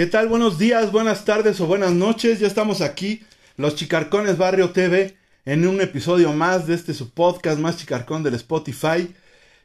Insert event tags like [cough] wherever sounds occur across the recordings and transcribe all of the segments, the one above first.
¿Qué tal? Buenos días, buenas tardes o buenas noches. Ya estamos aquí, los Chicarcones Barrio TV, en un episodio más de este su podcast más chicarcón del Spotify.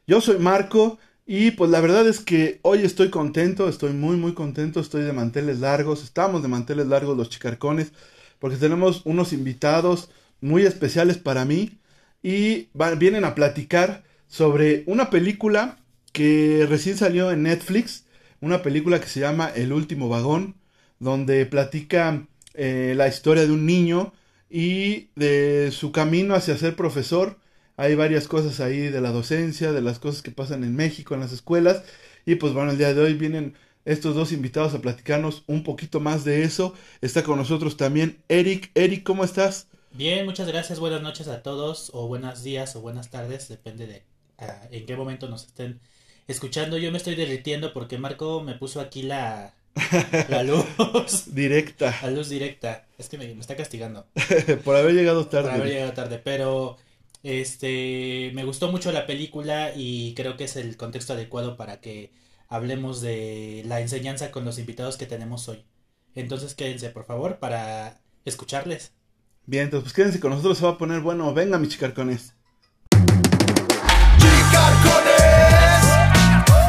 Yo soy Marco y pues la verdad es que hoy estoy contento, estoy muy muy contento, estoy de manteles largos, estamos de manteles largos los Chicarcones porque tenemos unos invitados muy especiales para mí y vienen a platicar sobre una película que recién salió en Netflix una película que se llama El último vagón, donde platica eh, la historia de un niño y de su camino hacia ser profesor. Hay varias cosas ahí de la docencia, de las cosas que pasan en México, en las escuelas. Y pues bueno, el día de hoy vienen estos dos invitados a platicarnos un poquito más de eso. Está con nosotros también Eric. Eric, ¿cómo estás? Bien, muchas gracias. Buenas noches a todos, o buenos días, o buenas tardes, depende de ah, en qué momento nos estén escuchando, yo me estoy derritiendo porque Marco me puso aquí la, [laughs] la luz. directa. La luz directa. Es que me, está castigando. [laughs] Por haber llegado tarde. Por haber llegado tarde, pero este me gustó mucho la película y creo que es el contexto adecuado para que hablemos de la enseñanza con los invitados que tenemos hoy. Entonces quédense, por favor, para escucarles. Bien, entonces pues quédense con nosotros, se va a poner bueno. Venga, mis chicarcones.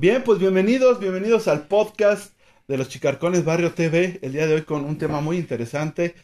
Bien, pues bienvenidos, bienvenidos al podcast de los Chicarcones Barrio TV. El día de hoy con un tema muy interesante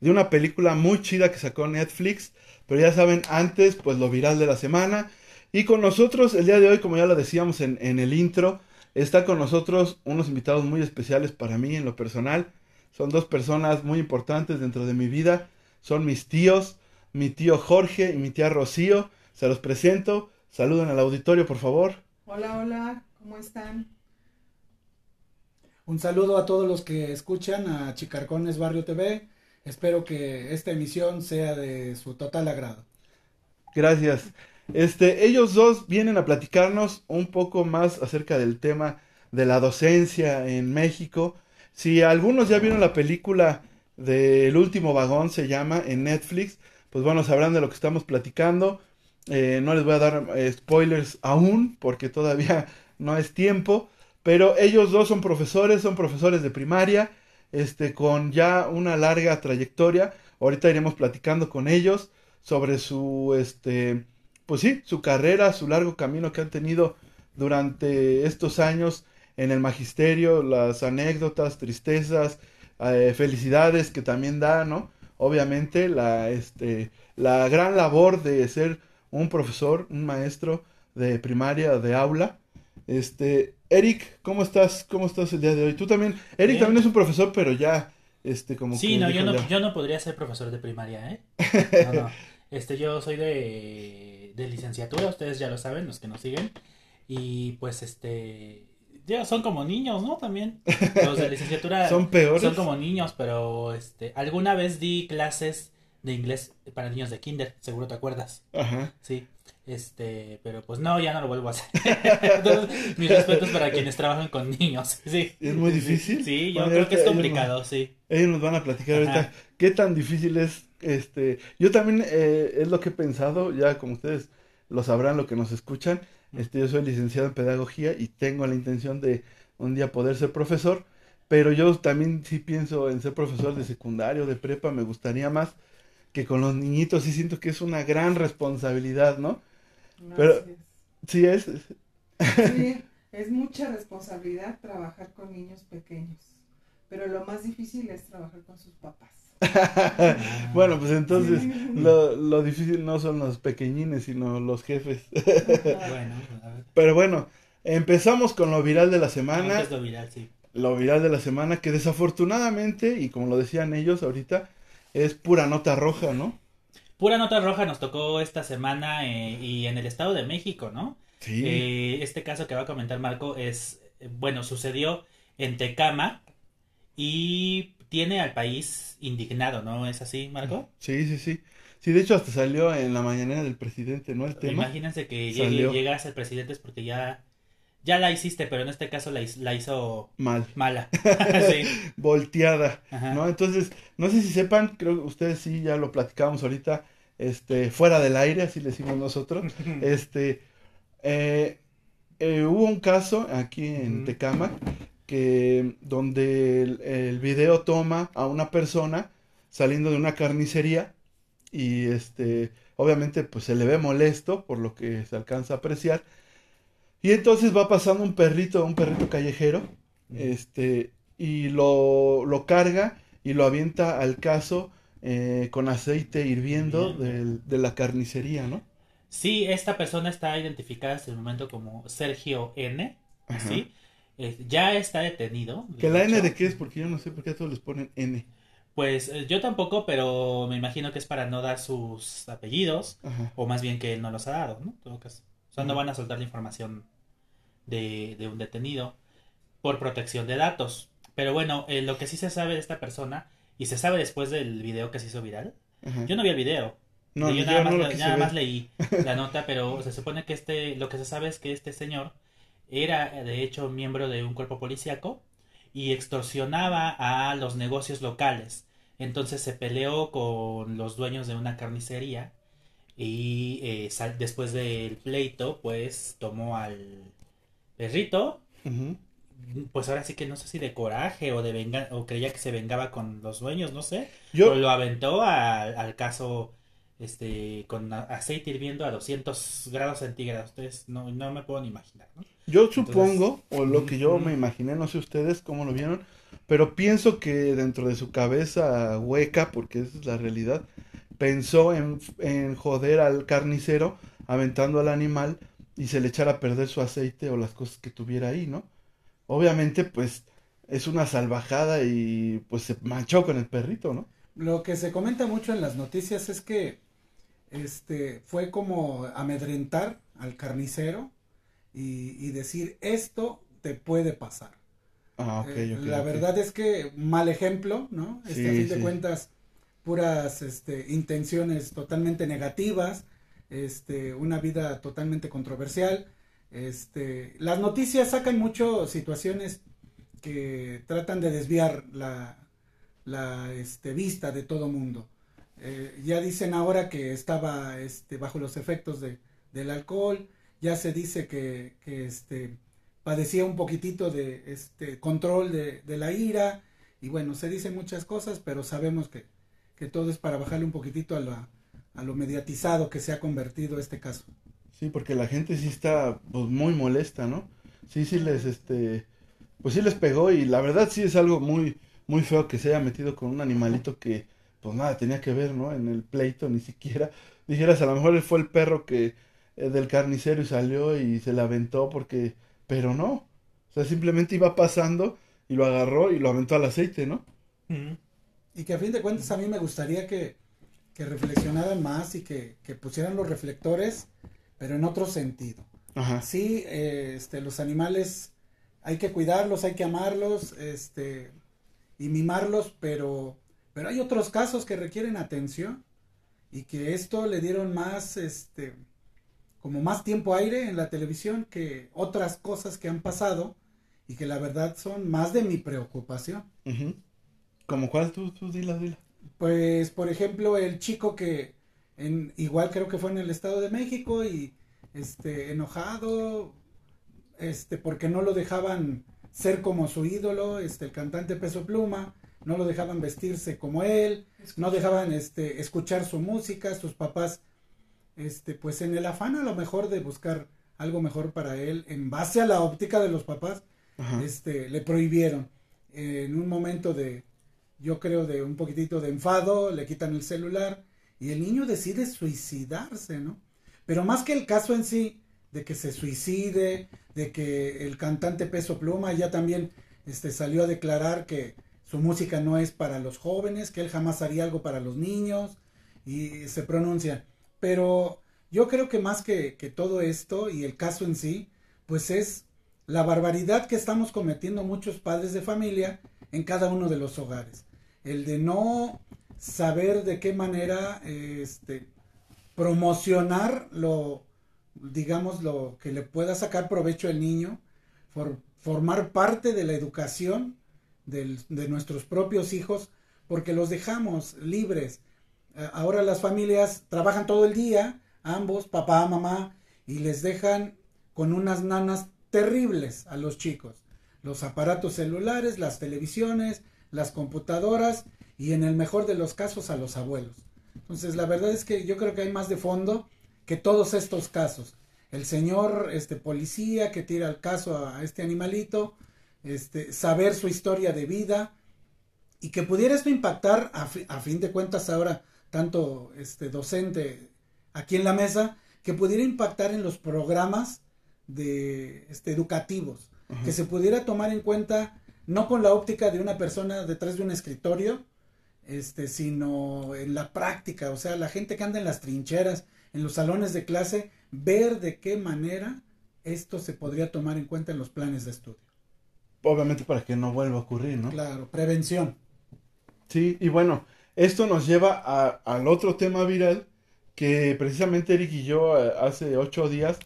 de una película muy chida que sacó Netflix. Pero ya saben, antes, pues lo viral de la semana. Y con nosotros, el día de hoy, como ya lo decíamos en, el intro, está con nosotros unos invitados muy especiales para mí en lo personal. Son dos personas muy importantes dentro de mi vida. Son mis tíos, mi tío Jorge y mi tía Rocío. Se los presento. Saluden al auditorio, por favor. Hola, hola. ¿Cómo están? Un saludo a todos los que escuchan a Chicarcones Barrio TV. Espero que esta emisión sea de su total agrado. Gracias. Este, ellos dos vienen a platicarnos un poco más acerca del tema de la docencia en México. Si algunos ya vieron la película del último vagón, se llama en Netflix, pues bueno, sabrán de lo que estamos platicando. Eh, no les voy a dar eh, spoilers aún, porque todavía no es tiempo, pero ellos dos son profesores, son profesores de primaria, este, con ya una larga trayectoria. Ahorita iremos platicando con ellos sobre su, este, pues sí, su carrera, su largo camino que han tenido durante estos años en el magisterio, las anécdotas, tristezas, eh, felicidades que también da, ¿no? Obviamente la, este, la gran labor de ser un profesor, un maestro de primaria, de aula, este, Eric, ¿cómo estás? ¿Cómo estás el día de hoy? Tú también, Eric también es un profesor, pero ya, este, como Sí, no, yo no, yo no podría ser profesor de primaria, ¿eh? [laughs] No, no. Este, yo soy de, de licenciatura, ustedes ya lo saben, los que nos siguen. Y pues, este, ya son como niños, ¿no? También. Los de licenciatura [laughs] son peores. Son como niños, pero, este, alguna vez di clases de inglés para niños de kinder, seguro te acuerdas. Ajá. Sí. Este, pero pues no, ya no lo vuelvo a hacer. [laughs] Entonces, mis respetos para quienes trabajan con niños. [laughs] Sí. Es muy difícil. Sí, yo creo que es complicado, sí. Ellos nos van a platicar ahorita qué tan difícil es este. Yo también eh, es lo que he pensado, ya como ustedes lo sabrán, lo que nos escuchan. Este, yo soy licenciado en pedagogía y tengo la intención de un día poder ser profesor, pero yo también sí pienso en ser profesor de secundario, de prepa, me gustaría más que con los niñitos, sí siento que es una gran responsabilidad, ¿no? Pero sí es. Sí, [laughs] es mucha responsabilidad trabajar con niños pequeños. Pero lo más difícil es trabajar con sus papás. [laughs] bueno, pues entonces lo, lo, difícil no son los pequeñines, sino los jefes. bueno, [laughs] Pero bueno, empezamos con lo viral de la semana. lo viral, sí. Lo viral de la semana, que desafortunadamente, y como lo decían ellos ahorita, es pura nota roja, ¿no? Pura nota roja nos tocó esta semana eh, y en el Estado de México, ¿no? Sí. Eh, este caso que va a comentar Marco es bueno, sucedió en Tecama y tiene al país indignado, ¿no? ¿Es así, Marco? Sí, sí, sí. Sí, de hecho hasta salió en la mañanera del presidente, ¿no? El tema. Imagínense que llegue, llega a ser presidente es porque ya, ya la hiciste, pero en este caso la, hiz- la hizo Mal. mala. [laughs] [laughs] sí. Volteada. Ajá. ¿no? Entonces, no sé si sepan, creo que ustedes sí ya lo platicábamos ahorita, este, fuera del aire, así le decimos nosotros. [laughs] Este, eh, eh, hubo un caso aquí en. Tecama que donde el, el video toma a una persona saliendo de una carnicería y este, obviamente pues se le ve molesto por lo que se alcanza a apreciar y entonces va pasando un perrito, un perrito callejero, este, y lo, lo carga y lo avienta al caso eh, con aceite hirviendo de la carnicería, ¿no? Sí, esta persona está identificada hasta el momento como Sergio N. Ajá. ¿sí? Eh, ya está detenido. ¿Que la N de qué es? Porque yo no sé por qué a todos les ponen N. Pues eh, yo tampoco, pero me imagino que es para no dar sus apellidos, Ajá. o más bien que él no los ha dado, ¿no? En todo caso. O sea, no van a soltar la información de, de un detenido por protección de datos. Pero bueno, eh, lo que sí se sabe de esta persona, y se sabe después del video que se hizo viral, Ajá. yo no vi el video, No, yo nada, más, no nada más leí [laughs] la nota, pero se supone que este, lo que se sabe es que este señor era de hecho miembro de un cuerpo policíaco y extorsionaba a los negocios locales. Entonces se peleó con los dueños de una carnicería y eh, después del pleito pues tomó al perrito pues ahora sí que no sé si de coraje o de venga o creía que se vengaba con los dueños, no sé. Yo, lo aventó al, al caso este con a- aceite hirviendo a 200 grados centígrados. Ustedes no, no me puedo ni imaginar, ¿no? yo supongo, o lo que yo me imaginé, no sé ustedes cómo lo vieron, pero pienso que dentro de su cabeza hueca, porque esa es la realidad, pensó en, en joder al carnicero aventando al animal y se le echara a perder su aceite o las cosas que tuviera ahí, ¿no? Obviamente, pues es una salvajada y pues se manchó con el perrito, ¿no? Lo que se comenta mucho en las noticias es que este fue como amedrentar al carnicero y, y decir esto te puede pasar. Ah, ok, Eh, ok, la verdad es que mal ejemplo, ¿no? Este, a Sí, fin de cuentas, puras este, intenciones totalmente negativas, este, una vida totalmente controversial. Este, las noticias sacan mucho situaciones que tratan de desviar la, este, vista de todo mundo. Eh, ya dicen ahora que estaba este, bajo los efectos de, del alcohol, ya se dice que, este, padecía un poquitito de control de, de la ira y bueno, se dicen muchas cosas, pero sabemos que, que todo es para bajarle un poquitito a, la, a lo mediatizado que se ha convertido este caso. Sí, porque la gente sí está pues, muy molesta, ¿no? Sí, sí les, este, pues sí les pegó y la verdad sí es algo muy, muy feo que se haya metido con un animalito que, pues nada, tenía que ver, ¿no? En el pleito, ni siquiera. Dijeras, a lo mejor él fue el perro que, eh, del carnicero y salió y se la aventó porque, pero no. O sea, simplemente iba pasando y lo agarró y lo aventó al aceite, ¿no? Y que a fin de cuentas a mí me gustaría que, que reflexionaran más y que, que pusieran los reflectores, pero en otro sentido. Ajá. Sí, eh, este, los animales hay que cuidarlos, hay que amarlos, este, y mimarlos, pero, pero hay otros casos que requieren atención y que esto le dieron más, este, como más tiempo aire en la televisión que otras cosas que han pasado y que la verdad son más de mi preocupación. ¿Como cuál? Tú, tú, dila, dila. Pues, por ejemplo, el chico que en, igual creo que fue en el Estado de México y este enojado este porque no lo dejaban ser como su ídolo, este el cantante Peso Pluma, no lo dejaban vestirse como él, no dejaban este escuchar su música, sus papás este pues en el afán a lo mejor de buscar algo mejor para él en base a la óptica de los papás, Ajá. este le prohibieron en un momento de yo creo de un poquitito de enfado, le quitan el celular y el niño decide suicidarse, ¿no? Pero más que el caso en sí de que se suicide, de que el cantante Peso Pluma ya también este salió a declarar que su música no es para los jóvenes, que él jamás haría algo para los niños y se pronuncia. Pero yo creo que más que, que todo esto y el caso en sí, pues es la barbaridad que estamos cometiendo muchos padres de familia en cada uno de los hogares. El de no saber de qué manera este, promocionar lo, digamos, lo que le pueda sacar provecho al niño, formar parte de la educación de nuestros propios hijos, porque los dejamos libres. Ahora las familias trabajan todo el día, ambos, papá, mamá, y les dejan con unas nanas terribles a los chicos. Los aparatos celulares, las televisiones, las computadoras y en el mejor de los casos a los abuelos. Entonces la verdad es que yo creo que hay más de fondo que todos estos casos. El señor este policía que tira el caso a este animalito, este saber su historia de vida y que pudiera esto impactar a, a fin de cuentas ahora tanto este docente aquí en la mesa que pudiera impactar en los programas de este, educativos, que se pudiera tomar en cuenta no con la óptica de una persona detrás de un escritorio, este, sino en la práctica, o sea, la gente que anda en las trincheras, en los salones de clase, ver de qué manera esto se podría tomar en cuenta en los planes de estudio. Obviamente para que no vuelva a ocurrir, ¿no? Claro, prevención. Sí, y bueno, esto nos lleva al otro tema viral que precisamente Eric y yo eh, hace ocho días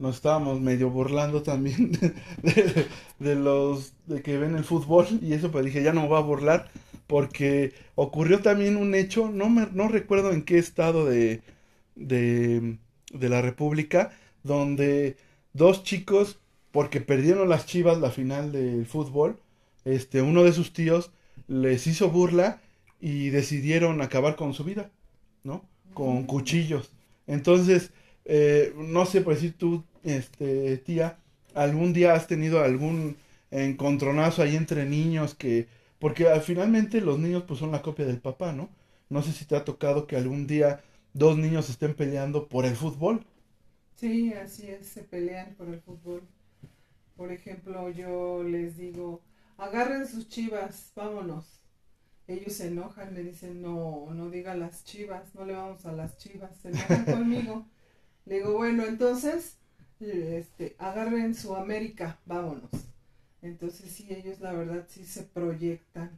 nos estábamos medio burlando también [laughs] de, los de que ven el fútbol y eso pues dije ya no me voy a burlar porque ocurrió también un hecho no me, no recuerdo en qué estado de, de de la República donde dos chicos porque perdieron las Chivas la final del fútbol este uno de sus tíos les hizo burla y decidieron acabar con su vida no con cuchillos. Entonces, eh, no sé, pues si tú, este, tía, algún día has tenido algún encontronazo ahí entre niños que, porque al, finalmente los niños pues son la copia del papá, ¿no? No sé si te ha tocado que algún día dos niños estén peleando por el fútbol. Sí, así es, se pelean por el fútbol. Por ejemplo, yo les digo, agarren sus chivas, vámonos ellos se enojan, me dicen, no, no diga las chivas, no le vamos a las chivas, se enojan [laughs] conmigo. Le digo, bueno, entonces, este, agarren su América, vámonos. Entonces sí, ellos la verdad sí se proyectan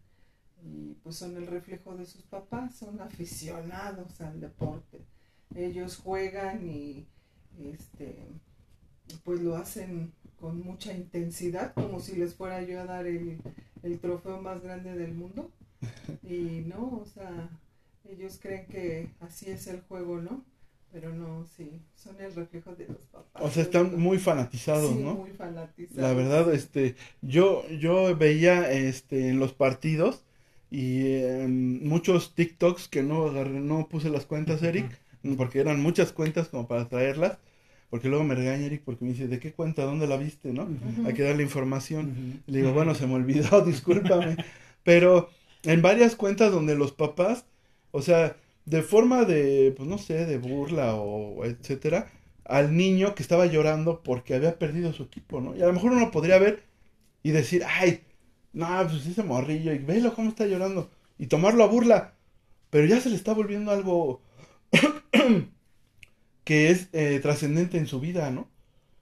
y pues son el reflejo de sus papás, son aficionados al deporte. Ellos juegan y este pues lo hacen con mucha intensidad, como si les fuera yo a dar el, el trofeo más grande del mundo. [laughs] Y no, o sea, ellos creen que así es el juego, ¿no? Pero no, sí, son el reflejo de los papás. O sea, están muy fanatizados, sí, ¿no? muy fanatizados. La verdad, este, yo, yo veía, este, en los partidos y en muchos TikToks que no agarré, no puse las cuentas, Eric, porque eran muchas cuentas como para traerlas, porque luego me regaña Eric porque me dice, ¿de qué cuenta? ¿Dónde la viste? ¿No? Hay que darle información. Le digo, bueno, se me olvidó, [laughs] discúlpame. Pero en varias cuentas donde los papás, o sea, de forma de, pues no sé, de burla o etcétera, al niño que estaba llorando porque había perdido su equipo, ¿no? Y a lo mejor uno podría ver y decir, ay, no, pues ese morrillo, y velo cómo está llorando, y tomarlo a burla, pero ya se le está volviendo algo [clears throat] que es eh, trascendente en su vida, ¿no?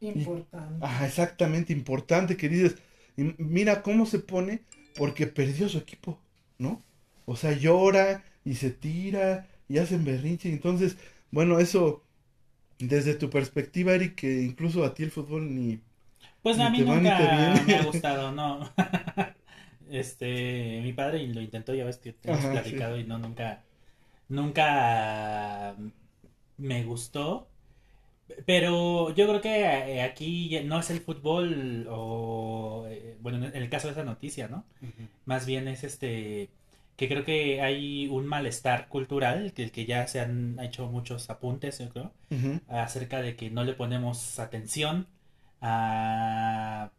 Importante. exactamente, importante, que dices, mira cómo se pone porque perdió su equipo. ¿no? O sea, llora y se tira y hacen berrinche. Entonces, bueno, eso, desde tu perspectiva, Eric, que incluso a ti el fútbol ni. Pues a mí nunca me ha [laughs] gustado, no. [laughs] este, mi padre lo intentó, ya ves que te hemos platicado y no, nunca, nunca me gustó. Pero yo creo que eh, aquí no es el fútbol o, eh, bueno, en el caso de esa noticia, ¿no? Más bien es este, que creo que hay un malestar cultural, que, que ya se han hecho muchos apuntes, yo creo, acerca de que no le ponemos atención a...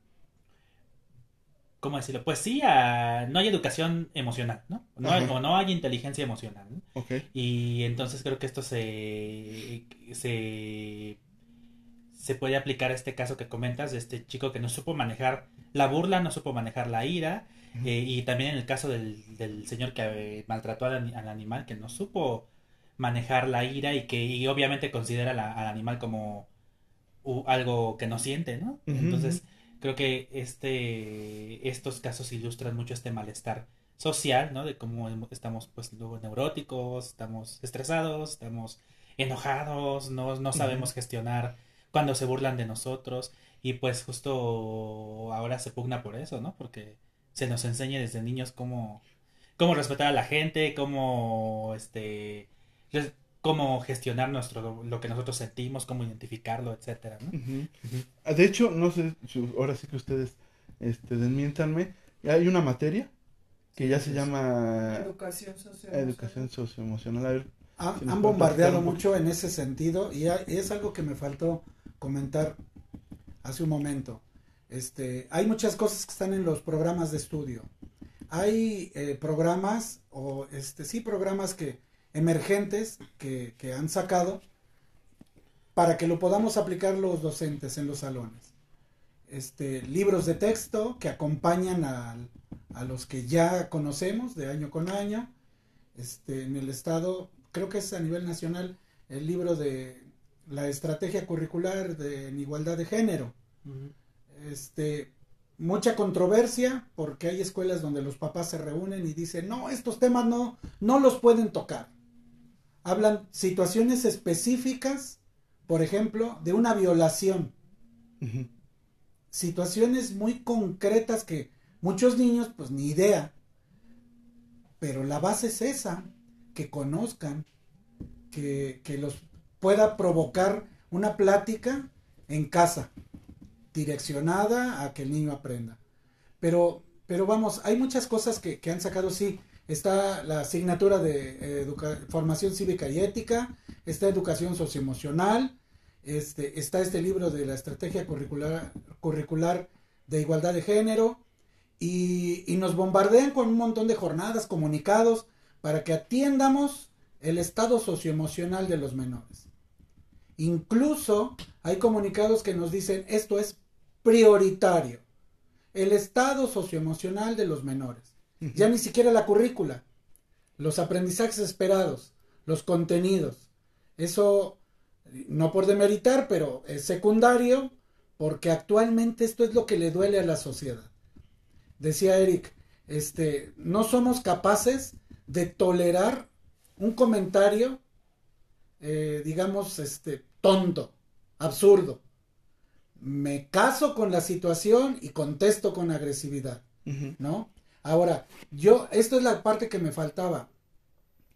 ¿Cómo decirlo? Pues sí, a... no hay educación emocional, ¿no? no o no hay inteligencia emocional. ¿no? Y entonces creo que esto se, se se puede aplicar a este caso que comentas de este chico que no supo manejar la burla, no supo manejar la ira, eh, y también en el caso del, del señor que eh, maltrató al, animal, que no supo manejar la ira y que y obviamente considera al animal como algo que no siente, ¿no? Entonces, creo que este, estos casos ilustran mucho este malestar social, ¿no? De cómo estamos pues luego neuróticos, estamos estresados, estamos enojados, no, no sabemos gestionar cuando se burlan de nosotros y pues justo ahora se pugna por eso, ¿no? Porque se nos enseña desde niños cómo, cómo respetar a la gente, cómo este cómo gestionar nuestro lo que nosotros sentimos, cómo identificarlo, etcétera, ¿no? De hecho, no sé, ahora sí que ustedes este desmientanme, hay una materia que ya se llama educación socioemocional. Educación socioemocional. han bombardeado mucho en ese sentido y es algo que me faltó comentar hace un momento. Este, hay muchas cosas que están en los programas de estudio. Hay eh, programas, o este, sí, programas que, emergentes que, han sacado para que lo podamos aplicar los docentes en los salones. Este, libros de texto que acompañan a, a, los que ya conocemos de año con año. Este, en el estado, creo que es a nivel nacional, el libro de la estrategia curricular de, en igualdad de género. Este, mucha controversia porque hay escuelas donde los papás se reúnen y dicen, no, estos temas no, no los pueden tocar. Hablan situaciones específicas, por ejemplo, de una violación. Situaciones muy concretas que muchos niños, pues ni idea. Pero la base es esa, que conozcan, que, que los pueda provocar una plática en casa, direccionada a que el niño aprenda. Pero, pero vamos, hay muchas cosas que, han sacado, sí. Está la asignatura de formación cívica y ética, está educación socioemocional, este, está este libro de la estrategia curricular, curricular de igualdad de género, y, y nos bombardean con un montón de jornadas, comunicados, para que atiendamos el estado socioemocional de los menores. Incluso hay comunicados que nos dicen esto es prioritario. El estado socioemocional de los menores. Ya ni siquiera la currícula. Los aprendizajes esperados. Los contenidos. Eso, no por demeritar, pero es secundario porque actualmente esto es lo que le duele a la sociedad. Decía Eric, este, no somos capaces de tolerar un comentario, eh, digamos, este, tonto, absurdo. Me caso con la situación y contesto con agresividad, ¿no? Ahora, yo, esto es la parte que me faltaba.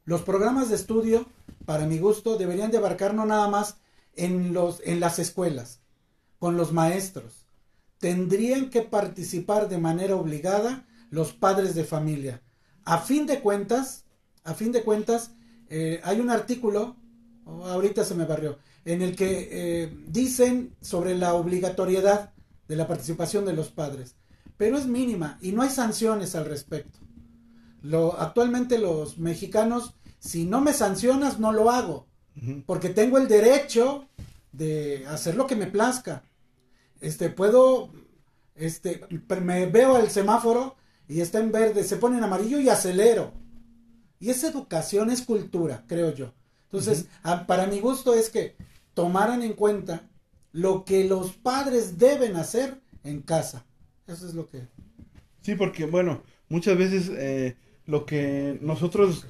Los programas de estudio, para mi gusto, deberían de abarcar no nada más en, los, en las escuelas, con los maestros. Tendrían que participar de manera obligada los padres de familia. A fin de cuentas, a fin de cuentas, eh, hay un artículo, oh, ahorita se me barrió, en el que eh, dicen sobre la obligatoriedad de la participación de los padres, pero es mínima y no hay sanciones al respecto. Lo, actualmente los mexicanos, si no me sancionas, no lo hago, porque tengo el derecho de hacer lo que me plazca. Este, puedo, este, me veo el semáforo y está en verde, se pone en amarillo y acelero. Y esa educación es cultura, creo yo. Entonces, para mi gusto es que tomaran en cuenta lo que los padres deben hacer en casa. Eso es lo que... Sí, porque bueno, muchas veces eh, lo que nosotros,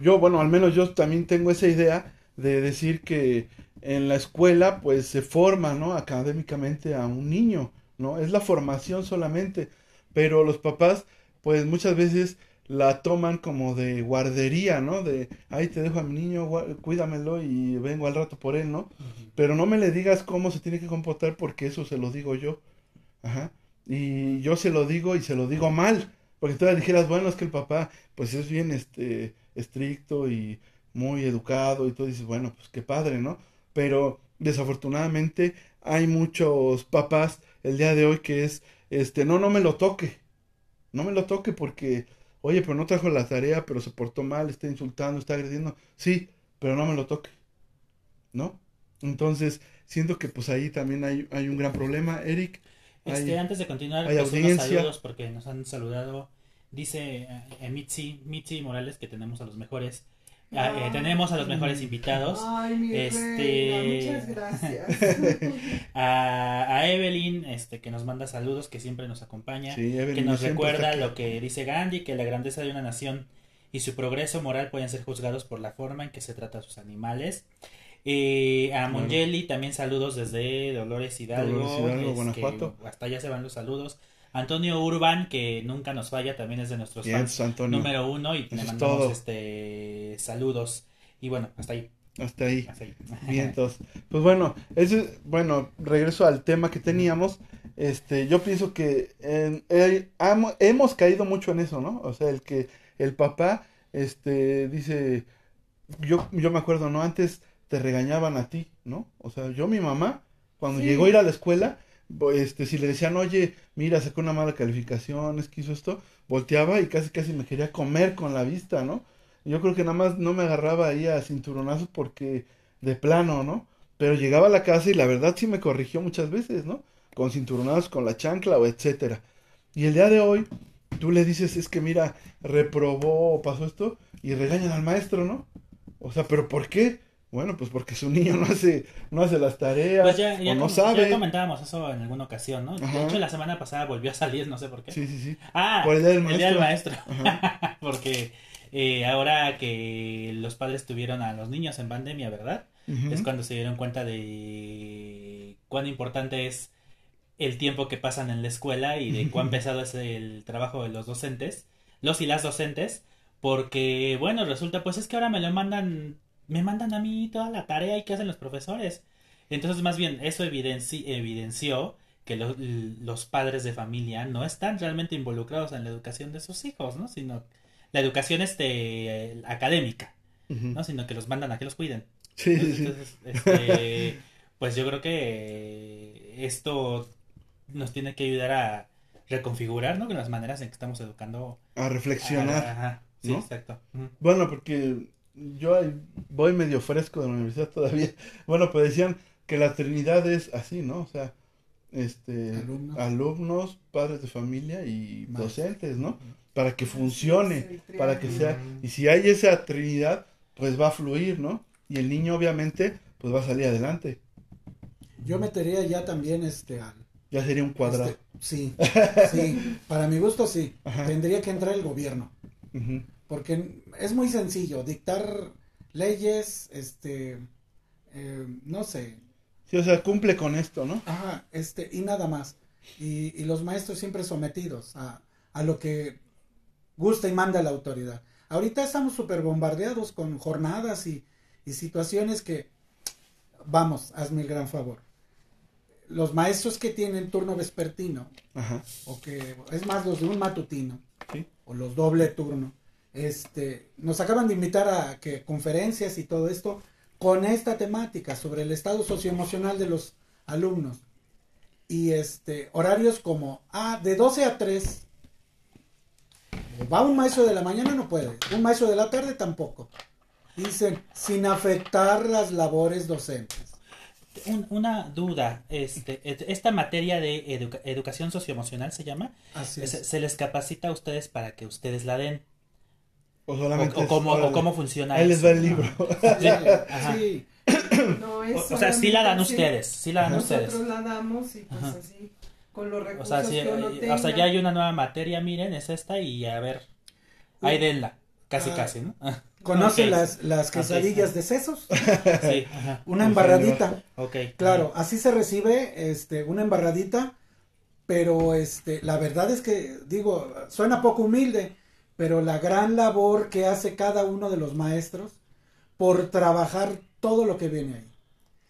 yo, bueno, al menos yo también tengo esa idea de decir que en la escuela pues se forma, ¿no? Académicamente a un niño, ¿no? Es la formación solamente, pero los papás pues muchas veces la toman como de guardería, ¿no? De, ahí te dejo a mi niño, cuídamelo y vengo al rato por él, ¿no? Pero no me le digas cómo se tiene que comportar porque eso se lo digo yo. Ajá. Y yo se lo digo y se lo digo mal. Porque tú le dijeras, bueno, es que el papá, pues es bien este, estricto y muy educado y tú dices, bueno, pues qué padre, ¿no? Pero desafortunadamente hay muchos papás el día de hoy que es, este, no, no me lo toque. No me lo toque porque Oye, pero no trajo la tarea, pero se portó mal, está insultando, está agrediendo. Sí, pero no me lo toque. ¿No? Entonces, siento que pues ahí también hay, hay un gran problema. Eric. Este, antes de continuar, hay pues, unos saludos porque nos han saludado. Dice eh, Mitzi, Mitzi Morales, que tenemos a los mejores. Ah, eh, tenemos a los mejores invitados. Ay, mi Este- reina, muchas gracias. [laughs] A, a Evelyn, este, que nos manda saludos, que siempre nos acompaña. Sí, Evelyn que nos recuerda lo que dice Gandhi, que la grandeza de una nación y su progreso moral pueden ser juzgados por la forma en que se trata a sus animales. Eh, a Mongeli también saludos desde Dolores Hidalgo, Dolores Hidalgo, es que Guanajuato. hasta allá se van los saludos. Antonio Urban, que nunca nos falla, también es de nuestros Bien, fans Antonio. número uno y Eso le es mandamos todo. este saludos. Y bueno, hasta ahí. Hasta ahí. Hasta ahí. [laughs] Bien, entonces, pues bueno, ese, bueno, regreso al tema que teníamos. Este, yo pienso que en- amo- hemos caído mucho en eso, ¿no? O sea, el que el papá, este, dice, yo, yo me acuerdo, ¿no? Antes te regañaban a ti, ¿no? O sea, yo mi mamá, cuando Sí. llegó a ir a la escuela, este, si le decían, oye, mira, sacó una mala calificación, es que hizo esto, volteaba y casi casi me quería comer con la vista, ¿no? Yo creo que nada más no me agarraba ahí a cinturonazos porque de plano, ¿no? Pero llegaba a la casa y la verdad sí me corrigió muchas veces, ¿no? Con cinturonazos, con la chancla o etcétera. Y el día de hoy, tú le dices, es que mira, reprobó o pasó esto y regañan al maestro, ¿no? O sea, ¿pero por qué? Bueno, pues porque su niño no hace, no hace las tareas Pues ya, ya o no sabe. ya comentábamos eso en alguna ocasión, ¿no? Ajá. De hecho, la semana pasada volvió a salir, no sé por qué. Sí, sí, sí. Ah, Por el día del el día del maestro. maestro. [laughs] Porque eh, ahora que los padres tuvieron a los niños en pandemia, ¿verdad? Es cuando se dieron cuenta de cuán importante es el tiempo que pasan en la escuela y de cuán [laughs] pesado es el trabajo de los docentes, los y las docentes, porque bueno, resulta pues es que ahora me lo mandan, me mandan a mí toda la tarea y qué hacen los profesores. Entonces más bien eso evidenci- evidenció que lo- los padres de familia no están realmente involucrados en la educación de sus hijos, ¿no? Sino la educación este académica. ¿no? Sino que los mandan a que los cuiden. Sí, sí, sí. Entonces, este, pues yo creo que esto nos tiene que ayudar a reconfigurar, ¿no? Con las maneras en que estamos educando. A reflexionar. Ajá, sí, ¿no? exacto. Bueno, porque yo ahí voy medio fresco de la universidad todavía. [laughs] Bueno, pues decían que la Trinidad es así, ¿no? O sea, este, Alumnos. alumnos, padres de familia y docentes, ¿no? Para que funcione, para que sea, y si hay esa Trinidad, pues va a fluir, ¿no? Y el niño obviamente, pues va a salir adelante. Yo metería ya también este al Ya sería un cuadrado. este, sí, [laughs] sí, para mi gusto sí. Ajá. Tendría que entrar el gobierno. Porque es muy sencillo dictar leyes, este, eh, no sé, Sí, o sea, cumple con esto, ¿no? Ajá, este, y nada más. Y, y los maestros siempre sometidos a, a lo que gusta y manda la autoridad. Ahorita estamos súper bombardeados con jornadas y, y situaciones que, vamos, hazme el gran favor. Los maestros que tienen turno vespertino, Ajá. o que, es más, los de un matutino, Sí. o los doble turno, este, nos acaban de invitar a que conferencias y todo esto con esta temática sobre el estado socioemocional de los alumnos. Y este, horarios como, ah, de 12 a 3. Va un maestro de la mañana, no puede. Un maestro de la tarde tampoco. Dicen, sin afectar las labores docentes. Un- una duda, este, esta materia de educa- educación socioemocional se llama, Así se, se les capacita a ustedes para que ustedes la den, O o, solamente. o cómo, o cómo funciona Ahí les va el libro. [laughs] Sí, Ajá. sí. No, es O, o sea, sí la dan ustedes, sí la dan Nosotros ustedes. la damos y pues Ajá. así, con los O recursos sea, sí, que uno o tenga. sea, ya hay una nueva materia, miren, es esta y a ver, ahí denla, casi Ah, casi, ¿no? Ah, ¿Conoce las, las quesadillas de sesos? Sí, ajá, [laughs] Una Pues, embarradita. ok. Claro, así se recibe este, una embarradita, pero este, la verdad es que, digo, suena poco humilde, pero la gran labor que hace cada uno de los maestros por trabajar todo lo que viene ahí.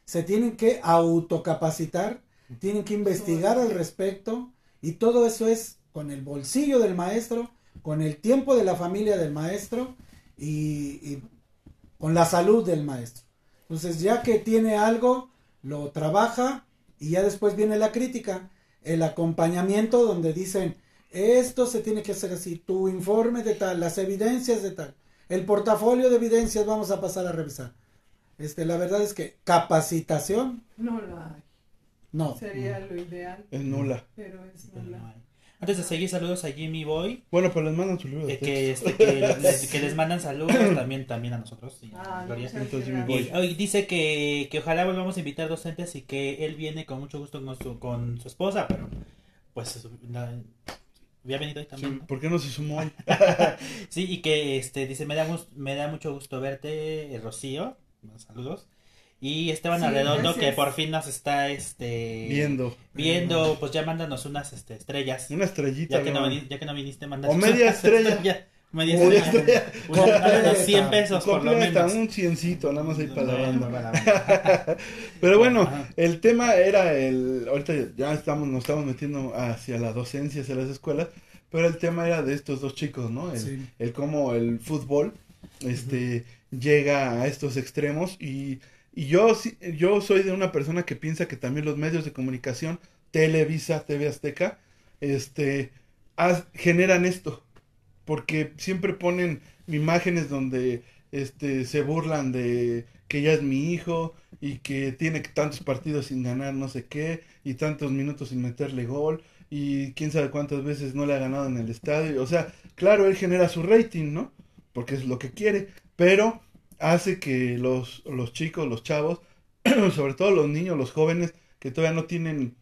Se tienen que autocapacitar, tienen que investigar al respecto, y todo eso es con el bolsillo del maestro, con el tiempo de la familia del maestro y, con la salud del maestro. Entonces, ya que tiene algo, lo trabaja y ya después viene la crítica, el acompañamiento donde dicen, esto se tiene que hacer así, tu informe de tal, las evidencias de tal, el portafolio de evidencias vamos a pasar a revisar. Este, la verdad es que capacitación, No la hay. no. Sería lo ideal, Es nula. pero es no nula. hay. Antes de seguir, saludos a Jimmy Boy. Bueno, pues les mandan su libro de eh, que, este, que, les, que les [laughs] mandan saludos también, también a nosotros. y a Ah, Gloria. muchas Entonces, Jimmy. Boy. Y hoy dice que, que ojalá volvamos a invitar docentes y que él viene con mucho gusto con su, con su esposa, pero pues no, había venido hoy Sí, también. ¿no? ¿Por qué no se sumó hoy? [laughs] Sí, y que este dice, me da, me da mucho gusto verte, eh, Rocío. Saludos. Y Esteban Sí, Arredondo, gracias. que por fin nos está este Viendo. viendo, pues ya mándanos unas este, estrellas. Una estrellita. Ya que, no, ¿no? vini- ya que no viniste, mándanos O media estrella. [laughs] estrellas. Media estrella. estrella. Una- unos 100 Completa. pesos por lo menos. un ciencito, nada más ahí para la banda. para la [laughs] banda. Pero bueno, Ajá. el tema era el, ahorita ya estamos, nos estamos metiendo hacia la docencia, hacia las escuelas, pero el tema era de estos dos chicos, ¿no? El, Sí. el cómo el fútbol, este, llega a estos extremos y, y yo, sí- yo soy de una persona que piensa que también los medios de comunicación, Televisa, TV Azteca, este, generan esto, porque siempre ponen imágenes donde este se burlan de que ya es mi hijo y que tiene tantos partidos sin ganar no sé qué y tantos minutos sin meterle gol y quién sabe cuántas veces no le ha ganado en el estadio. O sea, claro, él genera su rating, ¿no? Porque es lo que quiere, pero hace que los, los chicos, los chavos, [clears throat] sobre todo los niños, los jóvenes, que todavía no tienen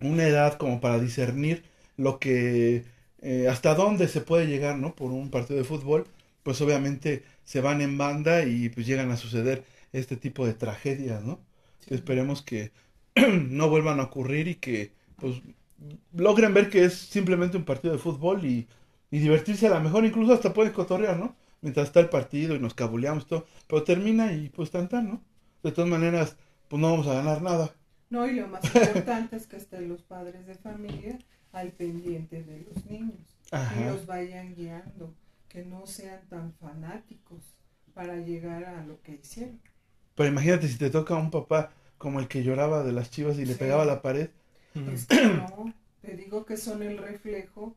una edad como para discernir lo que eh, hasta dónde se puede llegar, ¿no? Por un partido de fútbol, pues obviamente se van en banda y pues llegan a suceder este tipo de tragedias, ¿no? Que esperemos que [clears throat] no vuelvan a ocurrir y que pues logren ver que es simplemente un partido de fútbol y, y divertirse a lo mejor, incluso hasta pueden cotorrear, ¿no? Mientras está el partido y nos cabuleamos todo, pero termina y pues tan tan, ¿no? De todas maneras, pues no vamos a ganar nada. No, y lo más importante es que estén los padres de familia al pendiente de los niños y Ajá. los vayan guiando, que no sean tan fanáticos para llegar a lo que hicieron. Pero imagínate si te toca un papá como el que lloraba de las chivas y le Sí. pegaba a la pared. Es que no, te digo que son el reflejo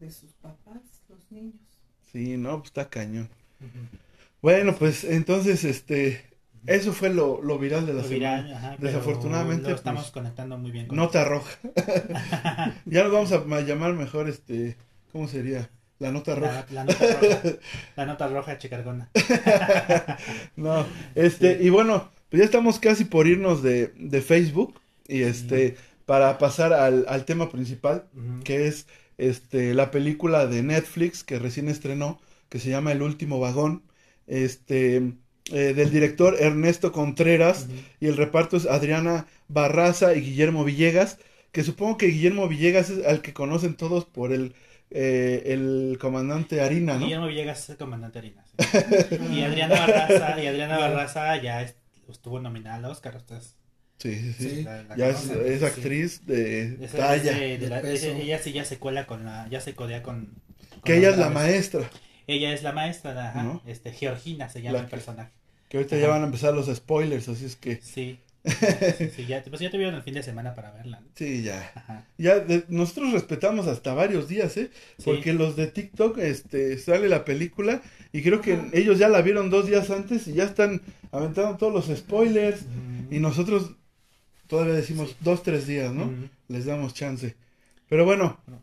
de sus papás, los niños. Sí, no, pues está cañón. Bueno, pues entonces, este, eso fue lo, lo viral de la Lo semana. viral, ajá, Desafortunadamente, lo estamos pues, conectando muy bien con Nota roja. [laughs] ya lo vamos a ma- llamar mejor, este, ¿cómo sería? La nota roja. la, la nota roja. La nota roja [laughs] chicargona. [laughs] No, este, y bueno, pues ya estamos casi por irnos de, de Facebook y este, para pasar al, al tema principal, que es este la película de Netflix que recién estrenó, que se llama El último vagón, este eh, del director Ernesto Contreras y el reparto es Adriana Barraza y Guillermo Villegas, que supongo que Guillermo Villegas es al que conocen todos por el eh, el comandante Harina, ¿no? Guillermo Villegas es el comandante Harina. sí. y Adriana Barraza, y Adriana Barraza ya est- estuvo nominada al Oscar. Ustedes Sí, sí, sí. Sí. la- la Ya es, sí. actriz de talla. la- de ella sí ya se cuela con la, ya se codea con. con Que ella es la vez. Ella es la maestra, ajá, ¿No? este, Georgina se llama La el que- personaje. Que ahorita Ajá. ya van a empezar los spoilers, así es que Sí. [laughs] Sí, ya, pues ya te vieron el fin de semana para verla. ¿no? sí, ya. Ajá. Ya de- nosotros respetamos hasta varios días, ¿eh? Sí. Porque los de TikTok, este, sale la película y creo que ellos ya la vieron dos días antes y ya están aventando todos los spoilers y nosotros todavía decimos dos, tres días, ¿no? Les damos chance. Pero bueno, No.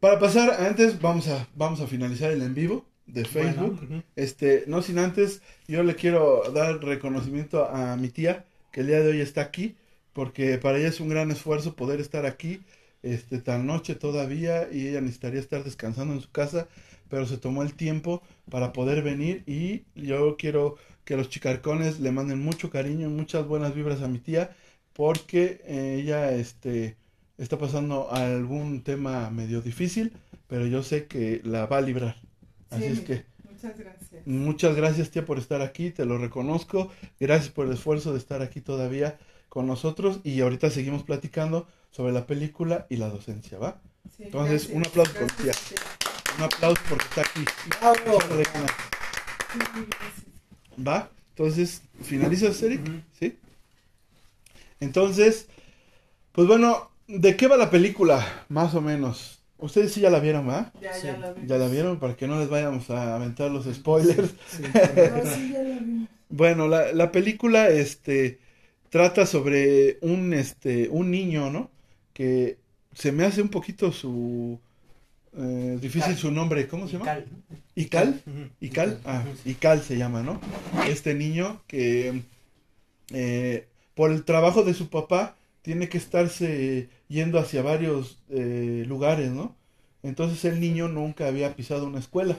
Para pasar antes vamos a, vamos a finalizar el en vivo de Facebook. Bueno. Este, no sin antes, yo le quiero dar reconocimiento a mi tía, que el día de hoy está aquí, porque para ella es un gran esfuerzo poder estar aquí, este, tan noche todavía, y ella necesitaría estar descansando en su casa, pero se tomó el tiempo para poder venir, y yo quiero que los chicarcones le manden mucho cariño y muchas buenas vibras a mi tía, porque ella, este, está pasando algún tema medio difícil, pero yo sé que la va a librar. Así Sí, es que Muchas gracias. Muchas gracias, tía, por estar aquí, te lo reconozco. Gracias por el esfuerzo de estar aquí todavía con nosotros y ahorita seguimos platicando sobre la película y la docencia, ¿va? Sí, Entonces, gracias. un aplauso por Gracias, tía. Un aplauso porque está aquí. ¡Bravo! ¿Va? Entonces, ¿finalizas, Eric? Ujú. ¿Sí? Entonces, pues bueno, ¿de qué va la película? Más o menos. Ustedes sí ya la vieron, ¿va? Ya, Sí, ya la vi. Ya la vieron para que no les vayamos a aventar los spoilers. Sí, No, sí, ya la. [laughs] Bueno, la, la película este trata sobre un este un niño, ¿no? Que se me hace un poquito su... eh, difícil Ical. su nombre, ¿cómo se llama? Ical. Ical. Ical, ah. Ical se llama, ¿no? Este niño que eh, por el trabajo de su papá tiene que estarse yendo hacia varios eh, lugares, ¿no? Entonces el niño nunca había pisado una escuela.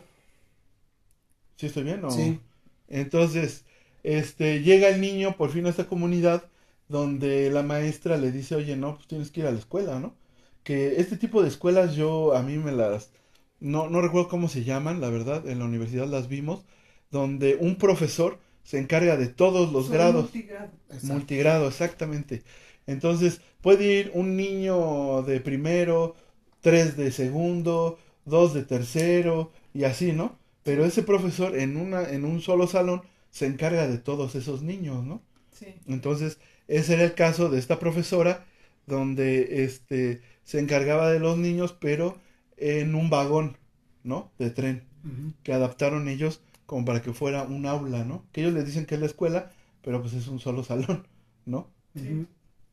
¿Sí estoy bien? o? Sí. Entonces, este, llega el niño por fin a esta comunidad donde la maestra le dice, oye, no, pues tienes que ir a la escuela, ¿no? Que este tipo de escuelas yo, a mí me las, no, no recuerdo cómo se llaman, la verdad, en la universidad las vimos, donde un profesor se encarga de todos los Son grados. Multigrado, exactamente. Entonces, puede ir un niño de primero, tres de segundo, dos de tercero, y así, ¿no? Pero ese profesor en una, en un solo salón se encarga de todos esos niños, ¿no? Sí. Entonces, ese era el caso de esta profesora, donde este se encargaba de los niños, pero en un vagón, ¿no? De tren, que adaptaron ellos como para que fuera un aula, ¿no? Que ellos les dicen que es la escuela, pero pues es un solo salón, ¿no?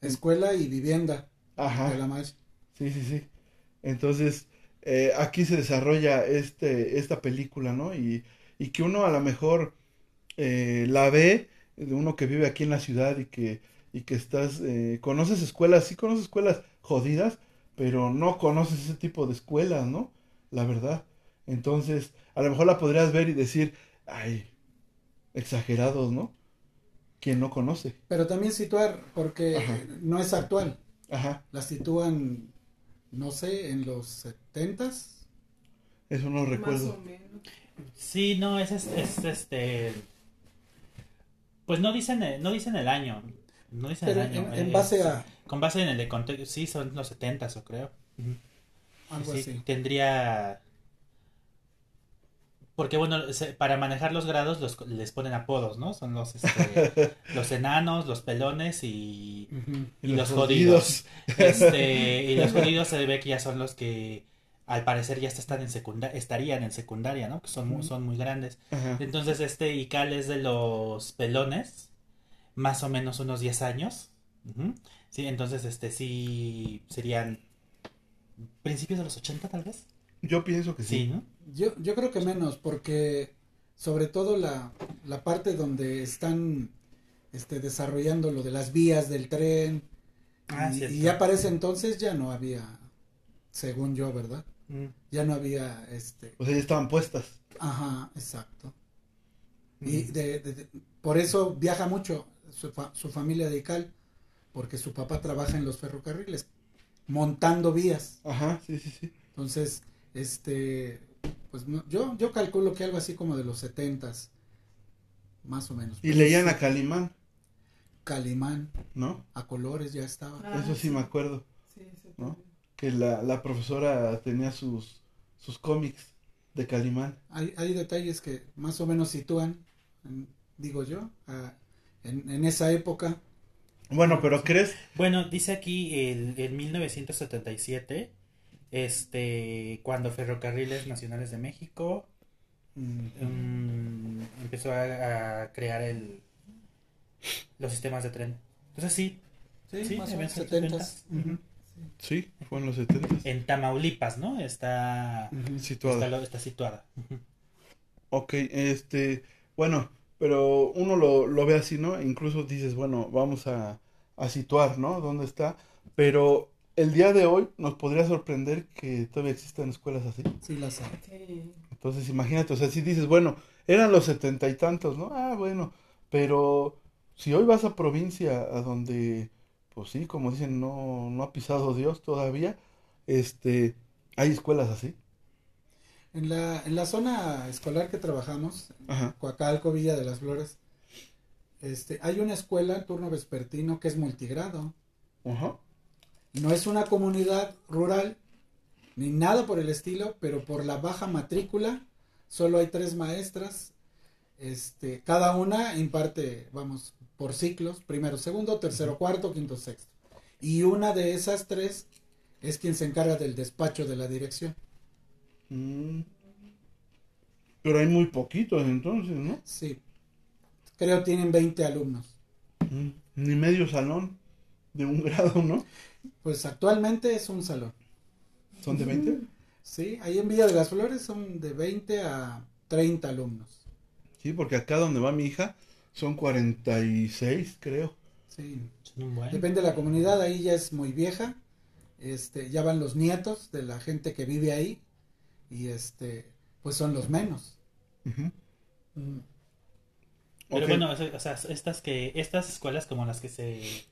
Escuela y vivienda Ajá. de la maestra. Sí, sí, sí. Entonces, eh, aquí se desarrolla este, esta película, ¿no? Y, y que uno a lo mejor eh, la ve, de uno que vive aquí en la ciudad y que, y que estás, eh, conoces escuelas, sí conoces escuelas jodidas, pero no conoces ese tipo de escuelas, ¿no? La verdad. Entonces, a lo mejor la podrías ver y decir, ay, exagerados, ¿no? Quien no conoce. Pero también situar, porque Ajá. no es actual. Ajá, La sitúan, no sé, en los setentas. eso no Más recuerdo. o menos. Sí, no, es, es, es, este. Pues no dicen, el- no dicen el año. No dicen Pero el año. en, en es- base a Con base en el de contexto. Sí, son los 70 o creo. Algo Sí, así. tendría. Porque bueno, se- para manejar los grados los, les ponen apodos, ¿no? Son los, este, [laughs] los enanos, los pelones y, y los jodidos. [laughs] Este, y los [laughs] jodidos se ve que ya son los que al parecer ya están en secunda estarían en secundaria, ¿no? Que son, son muy grandes. Entonces este Ical es de los pelones, más o menos unos 10 años. Sí, entonces este sí serían principios de los 80 tal vez. Yo pienso que Sí, sí. ¿no? Yo, yo creo que menos, porque sobre todo la, la parte donde están este, desarrollando lo de las vías del tren, Ah, y, y ya para ese entonces ya no había, según yo, ¿verdad? Mm. Ya no había, este, O sea, ya estaban puestas. ajá, exacto. Mm. Y de, de- de- por eso viaja mucho su, fa- su familia de Ical, porque su papá trabaja en los ferrocarriles, montando vías. Ajá, sí, sí, sí. Entonces, este, pues no- yo, yo calculo que algo así como de los setentas, más o menos. Y leían a Calimán, Calimán, ¿no? a colores ya estaba. Ah, Eso sí me acuerdo. Que la, la profesora tenía sus, sus cómics de Calimán. Hay, hay detalles que más o menos sitúan, en- digo yo, a- en, en esa época. Bueno, pero ¿crees? Bueno, dice aquí el, en 1977, este, cuando Ferrocarriles Nacionales de México mm, mm, empezó a, a crear el, los sistemas de tren. Entonces sí, sí, sí, más o en menos los setentas. 70s. Ujú, Sí, fue en los 70. en Tamaulipas, ¿no? Está. Situada. está, situada. Ok, este, bueno, pero uno lo, lo ve así, ¿no? Incluso dices, bueno, vamos a, a situar, ¿no? ¿Dónde está? Pero el día de hoy nos podría sorprender que todavía existan escuelas así. Sí, las hay. Entonces, imagínate, o sea, si dices, bueno, eran los setenta y tantos, ¿no? Ah, bueno, pero si hoy vas a provincia a donde, pues sí, como dicen, no, no ha pisado Dios todavía, este, hay escuelas así. En la, en la zona escolar que trabajamos, Ajá. Coacalco, Villa de las Flores, este, hay una escuela, turno vespertino, que es multigrado. Ajá. No es una comunidad rural, ni nada por el estilo, pero por la baja matrícula, solo hay tres maestras. Este, cada una imparte, vamos, por ciclos, primero, segundo, tercero, cuarto, quinto, sexto. Y una de esas tres es quien se encarga del despacho de la dirección. Mm. Pero hay muy poquitos entonces, ¿no? Sí. Creo tienen 20 alumnos. Mm. Ni medio salón de un [laughs] grado, ¿no? Pues actualmente es un salón. ¿Son de 20? Sí, ahí en Villa de las Flores son de 20 a 30 alumnos. Sí, porque acá donde va mi hija son 46, creo. Sí. Son un buen. Depende de la comunidad, ahí ya es muy vieja. Este, ya van los nietos de la gente que vive ahí y este, pues son los menos. Mm, Pero bueno, o sea, estas que estas escuelas como las que se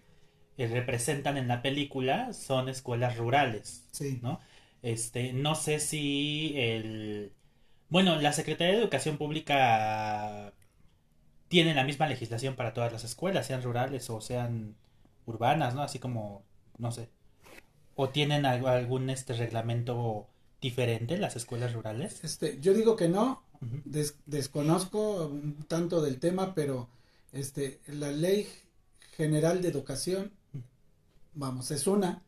eh, representan en la película son escuelas rurales, Sí. ¿no? Este, no sé si el bueno, la Secretaría de Educación Pública tiene la misma legislación para todas las escuelas, sean rurales o sean urbanas, ¿no? Así como, no sé. ¿O tienen algo- algún este reglamento diferente las escuelas rurales? Este, yo digo que no, des- desconozco un tanto del tema, pero este, la ley general de educación, vamos, es una,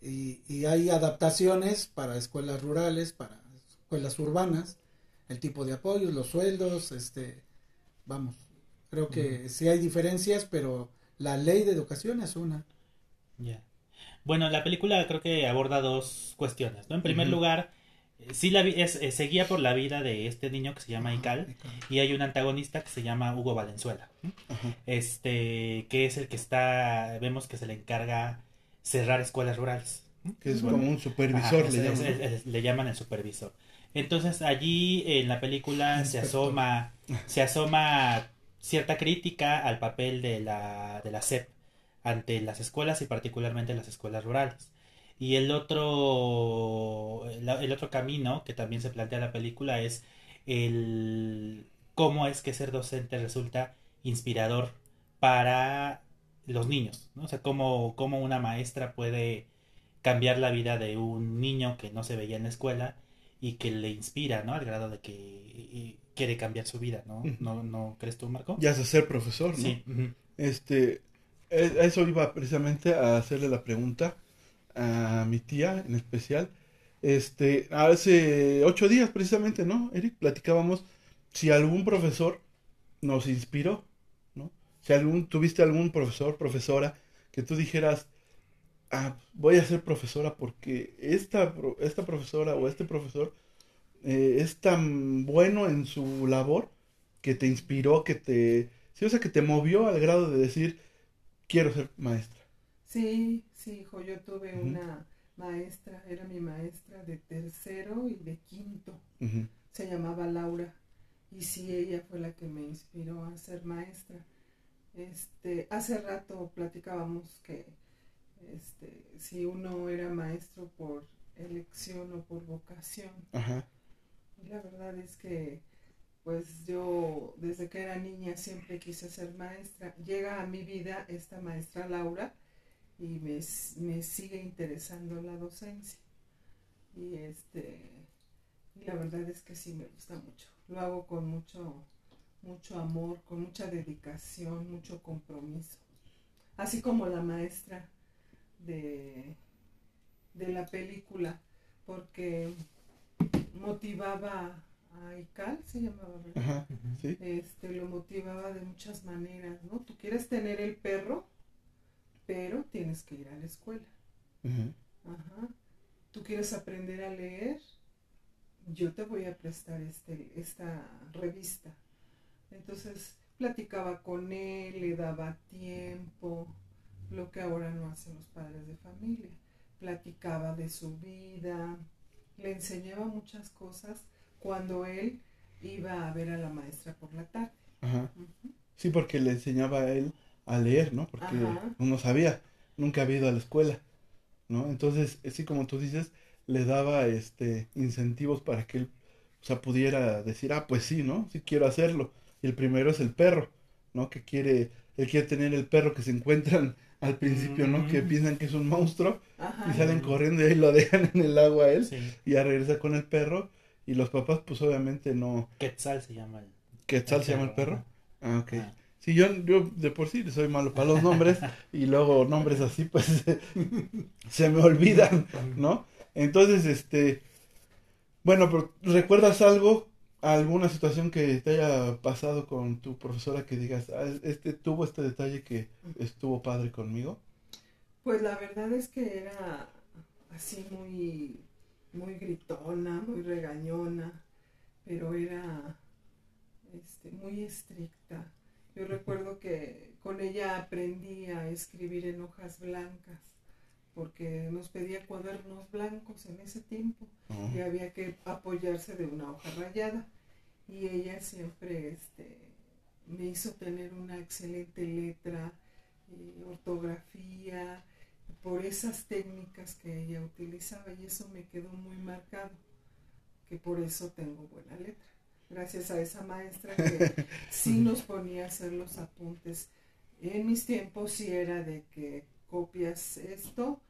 y, y hay adaptaciones para escuelas rurales, para escuelas urbanas, el tipo de apoyos, los sueldos, este, vamos, creo que sí hay diferencias, pero la ley de educación es una. Ya. Bueno, la película creo que aborda dos cuestiones, ¿no? En primer lugar, sí la vi- es, eh, seguía por la vida de este niño que se llama Ical y hay un antagonista que se llama Hugo Valenzuela, este, que es el que está, vemos que se le encarga cerrar escuelas rurales. Que es Bueno. como un supervisor, Ajá, le es- llaman. es- ¿no? es- le llaman el supervisor. Entonces allí en la película se asoma, [laughs] se asoma cierta crítica al papel de la, de la SEP ante las escuelas y particularmente las escuelas rurales. Y el otro, el, otro camino que también se plantea en la película es el cómo es que ser docente resulta inspirador para los niños, ¿no? O sea, cómo, cómo una maestra puede cambiar la vida de un niño que no se veía en la escuela y que le inspira, ¿no? Al grado de que quiere cambiar su vida, ¿no? ¿No, no crees tú, Marco? Ya sé ser profesor, ¿no? Sí. Este, a eso iba precisamente a hacerle la pregunta a mi tía en especial. Este, hace ocho días precisamente, ¿no? Eric, platicábamos si algún profesor nos inspiró, ¿no? Si algún, tuviste algún profesor, profesora, que tú dijeras, ah, voy a ser profesora porque esta, esta profesora o este profesor eh, es tan bueno en su labor que te inspiró, que te, sí, que te movió al grado de decir, quiero ser maestra. Sí, sí, hijo, yo tuve una maestra, era mi maestra de tercero y de quinto, se llamaba Laura, y sí, ella fue la que me inspiró a ser maestra. Este, hace rato platicábamos que este, si uno era maestro por elección o por vocación, Ajá. y la verdad es que pues yo desde que era niña siempre quise ser maestra. Llega a mi vida esta maestra Laura y me, me sigue interesando la docencia. Y este y la verdad es que sí me gusta mucho. Lo hago con mucho mucho amor, con mucha dedicación, mucho compromiso. Así como la maestra de de la película porque motivaba a Ical, se llamaba, ¿verdad? Ajá. Sí. Este, lo motivaba de muchas maneras, ¿no? Tú quieres tener el perro, pero tienes que ir a la escuela. Ajá. Tú quieres aprender a leer, yo te voy a prestar este, esta revista. Entonces platicaba con él, le daba tiempo, lo que ahora no hacen los padres de familia. Platicaba de su vida, le enseñaba muchas cosas cuando él iba a ver a la maestra por la tarde. Ajá. Sí, porque le enseñaba a él a leer, ¿no? Porque Ajá. no sabía, nunca había ido a la escuela, ¿no? Entonces, así como tú dices, le daba este incentivos para que él, o sea, pudiera decir, ah, pues sí, ¿no? Sí quiero hacerlo. Y el primero es el perro, ¿no? Que quiere, él quiere tener el perro que se encuentran [laughs] al principio, ¿no? Que Mm. piensan que es un monstruo Ajá. y salen corriendo y ahí lo [laughs] dejan en el agua a él Sí. y ya regresa con el perro y los papás pues obviamente no... Quetzal se llama el, ¿Quetzal se llama el perro? Ah, ok. Ah. Sí, yo, yo de por sí soy malo para los nombres y luego nombres así pues [laughs] se me olvidan, ¿no? Entonces, este, bueno, pero ¿recuerdas algo, alguna situación que te haya pasado con tu profesora que digas, "Ah, este tuvo este detalle que estuvo padre conmigo? Pues la verdad es que era así muy, muy gritona, muy regañona, pero era este, muy estricta. Yo recuerdo que con ella aprendí a escribir en hojas blancas, porque nos pedía cuadernos blancos en ese tiempo y había que apoyarse de una hoja rayada. Y ella siempre este, me hizo tener una excelente letra, eh, ortografía, por esas técnicas que ella utilizaba y eso me quedó muy marcado, que por eso tengo buena letra. Gracias a esa maestra que [laughs] sí nos ponía a hacer los apuntes. En mis tiempos sí era de que copias esto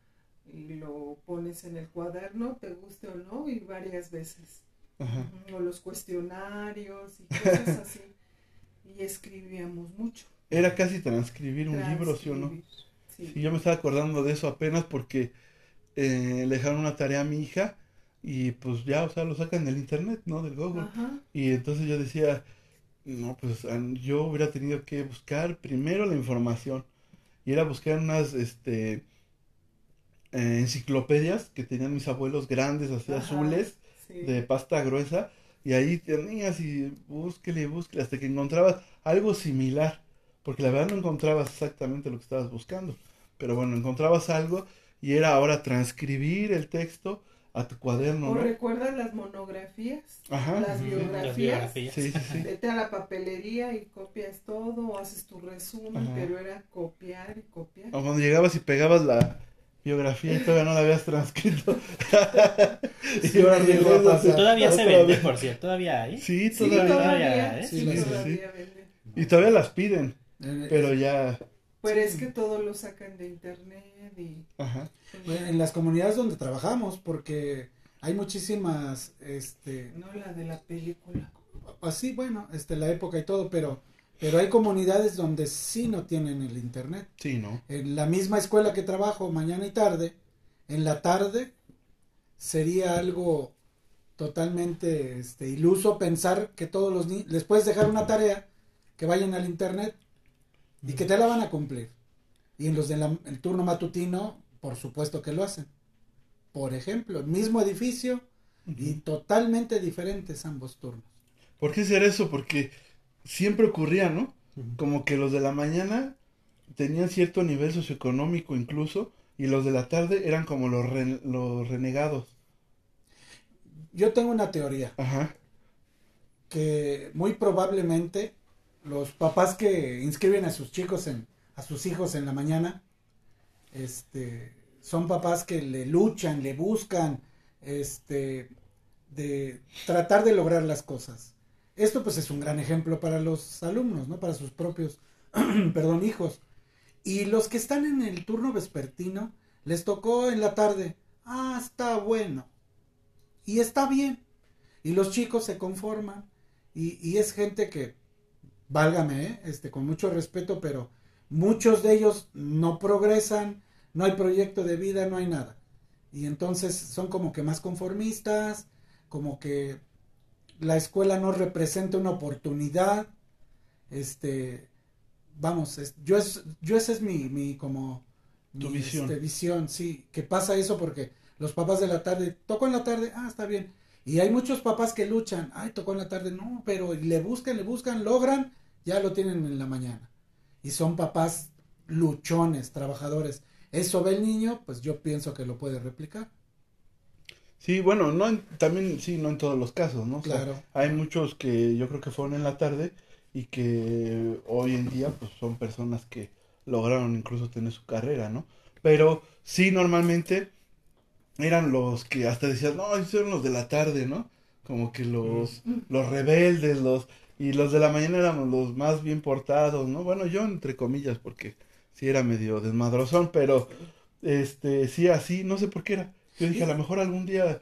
y lo pones en el cuaderno, te guste o no, y varias veces. Ajá. O los cuestionarios y cosas así. Y escribíamos mucho. Era casi transcribir un libro, ¿sí o no? Sí. Sí, yo me estaba acordando de eso apenas porque eh, le dejaron una tarea a mi hija y pues ya, o sea, lo sacan del internet, ¿no? Del Google. Ajá. Y entonces yo decía, no, pues yo hubiera tenido que buscar primero la información y era buscar unas, este, eh, enciclopedias que tenían mis abuelos grandes, así Ajá, azules, sí. de pasta gruesa, y ahí tenías y búsquele, búsquele, hasta que encontrabas algo similar, porque la verdad no encontrabas exactamente lo que estabas buscando, pero bueno, encontrabas algo y era ahora transcribir el texto a tu cuaderno, ¿O ¿no? recuerdas las monografías? Ajá. Las biografías. Las biografías. Sí, sí, sí. Vete a la papelería y copias todo, o haces tu resumen, Ajá. pero era copiar y copiar. O cuando llegabas y pegabas la biografía y todavía no la habías transcrito. Sí, [laughs] y ahora llegó a pasar. Todavía se vende, vez. por cierto, todavía hay. Sí, Sí, todavía. todavía, ¿eh? sí, Sí, sí, sí. todavía venden. Y todavía las piden, Eh, pero ya. Pero es que todo lo sacan de internet y... Ajá. Bueno, en las comunidades donde trabajamos, porque hay muchísimas, este, No la de la película. así, bueno, este, la época y todo, pero, pero hay comunidades donde sí no tienen el internet. Sí, ¿no? En la misma escuela que trabajo mañana y tarde, en la tarde sería algo totalmente, este, iluso pensar que todos los niños, les puedes dejar una tarea, que vayan al internet y que te la van a cumplir. Y en los del el turno matutino, por supuesto que lo hacen. Por ejemplo, el mismo edificio y totalmente diferentes ambos turnos. ¿Por qué será eso? Porque siempre ocurría, ¿no? Como que los de la mañana tenían cierto nivel socioeconómico incluso, y los de la tarde eran como los, re- los renegados. Yo tengo una teoría Ajá. que muy probablemente los papás que inscriben a sus chicos en a sus hijos en la mañana este son papás que le luchan, le buscan este de tratar de lograr las cosas. Esto pues es un gran ejemplo para los alumnos, ¿no? Para sus propios [clears throat] perdón, hijos. Y los que están en el turno vespertino les tocó en la tarde. Ah, está bueno. Y está bien. Y los chicos se conforman. Y, y es gente que, válgame, ¿eh? este, con mucho respeto, pero muchos de ellos no progresan, no hay proyecto de vida, no hay nada. Y entonces son como que más conformistas, como que la escuela no representa una oportunidad. Este, vamos, es- yo es, yo esa es mi, mi como Tu mi, visión. este, visión, sí, que pasa eso porque los papás de la tarde, tocó en la tarde, ah, está bien. Y hay muchos papás que luchan, ay, tocó en la tarde, no, pero le buscan, le buscan, logran, ya lo tienen en la mañana. Y son papás luchones, trabajadores. Eso ve el niño, pues yo pienso que lo puede replicar. Sí, bueno, no en- también, sí, no en todos los casos, ¿no? O sea, Claro. hay muchos que yo creo que fueron en la tarde y que hoy en día pues son personas que lograron incluso tener su carrera, ¿no? Pero sí, normalmente eran los que hasta decían, no, esos eran los de la tarde, ¿no? Como que los, los rebeldes, los, y los de la mañana éramos los más bien portados, ¿no? Bueno, yo entre comillas, porque sí era medio desmadrozón, pero este, sí, así, no sé por qué era. Yo dije, a lo mejor algún día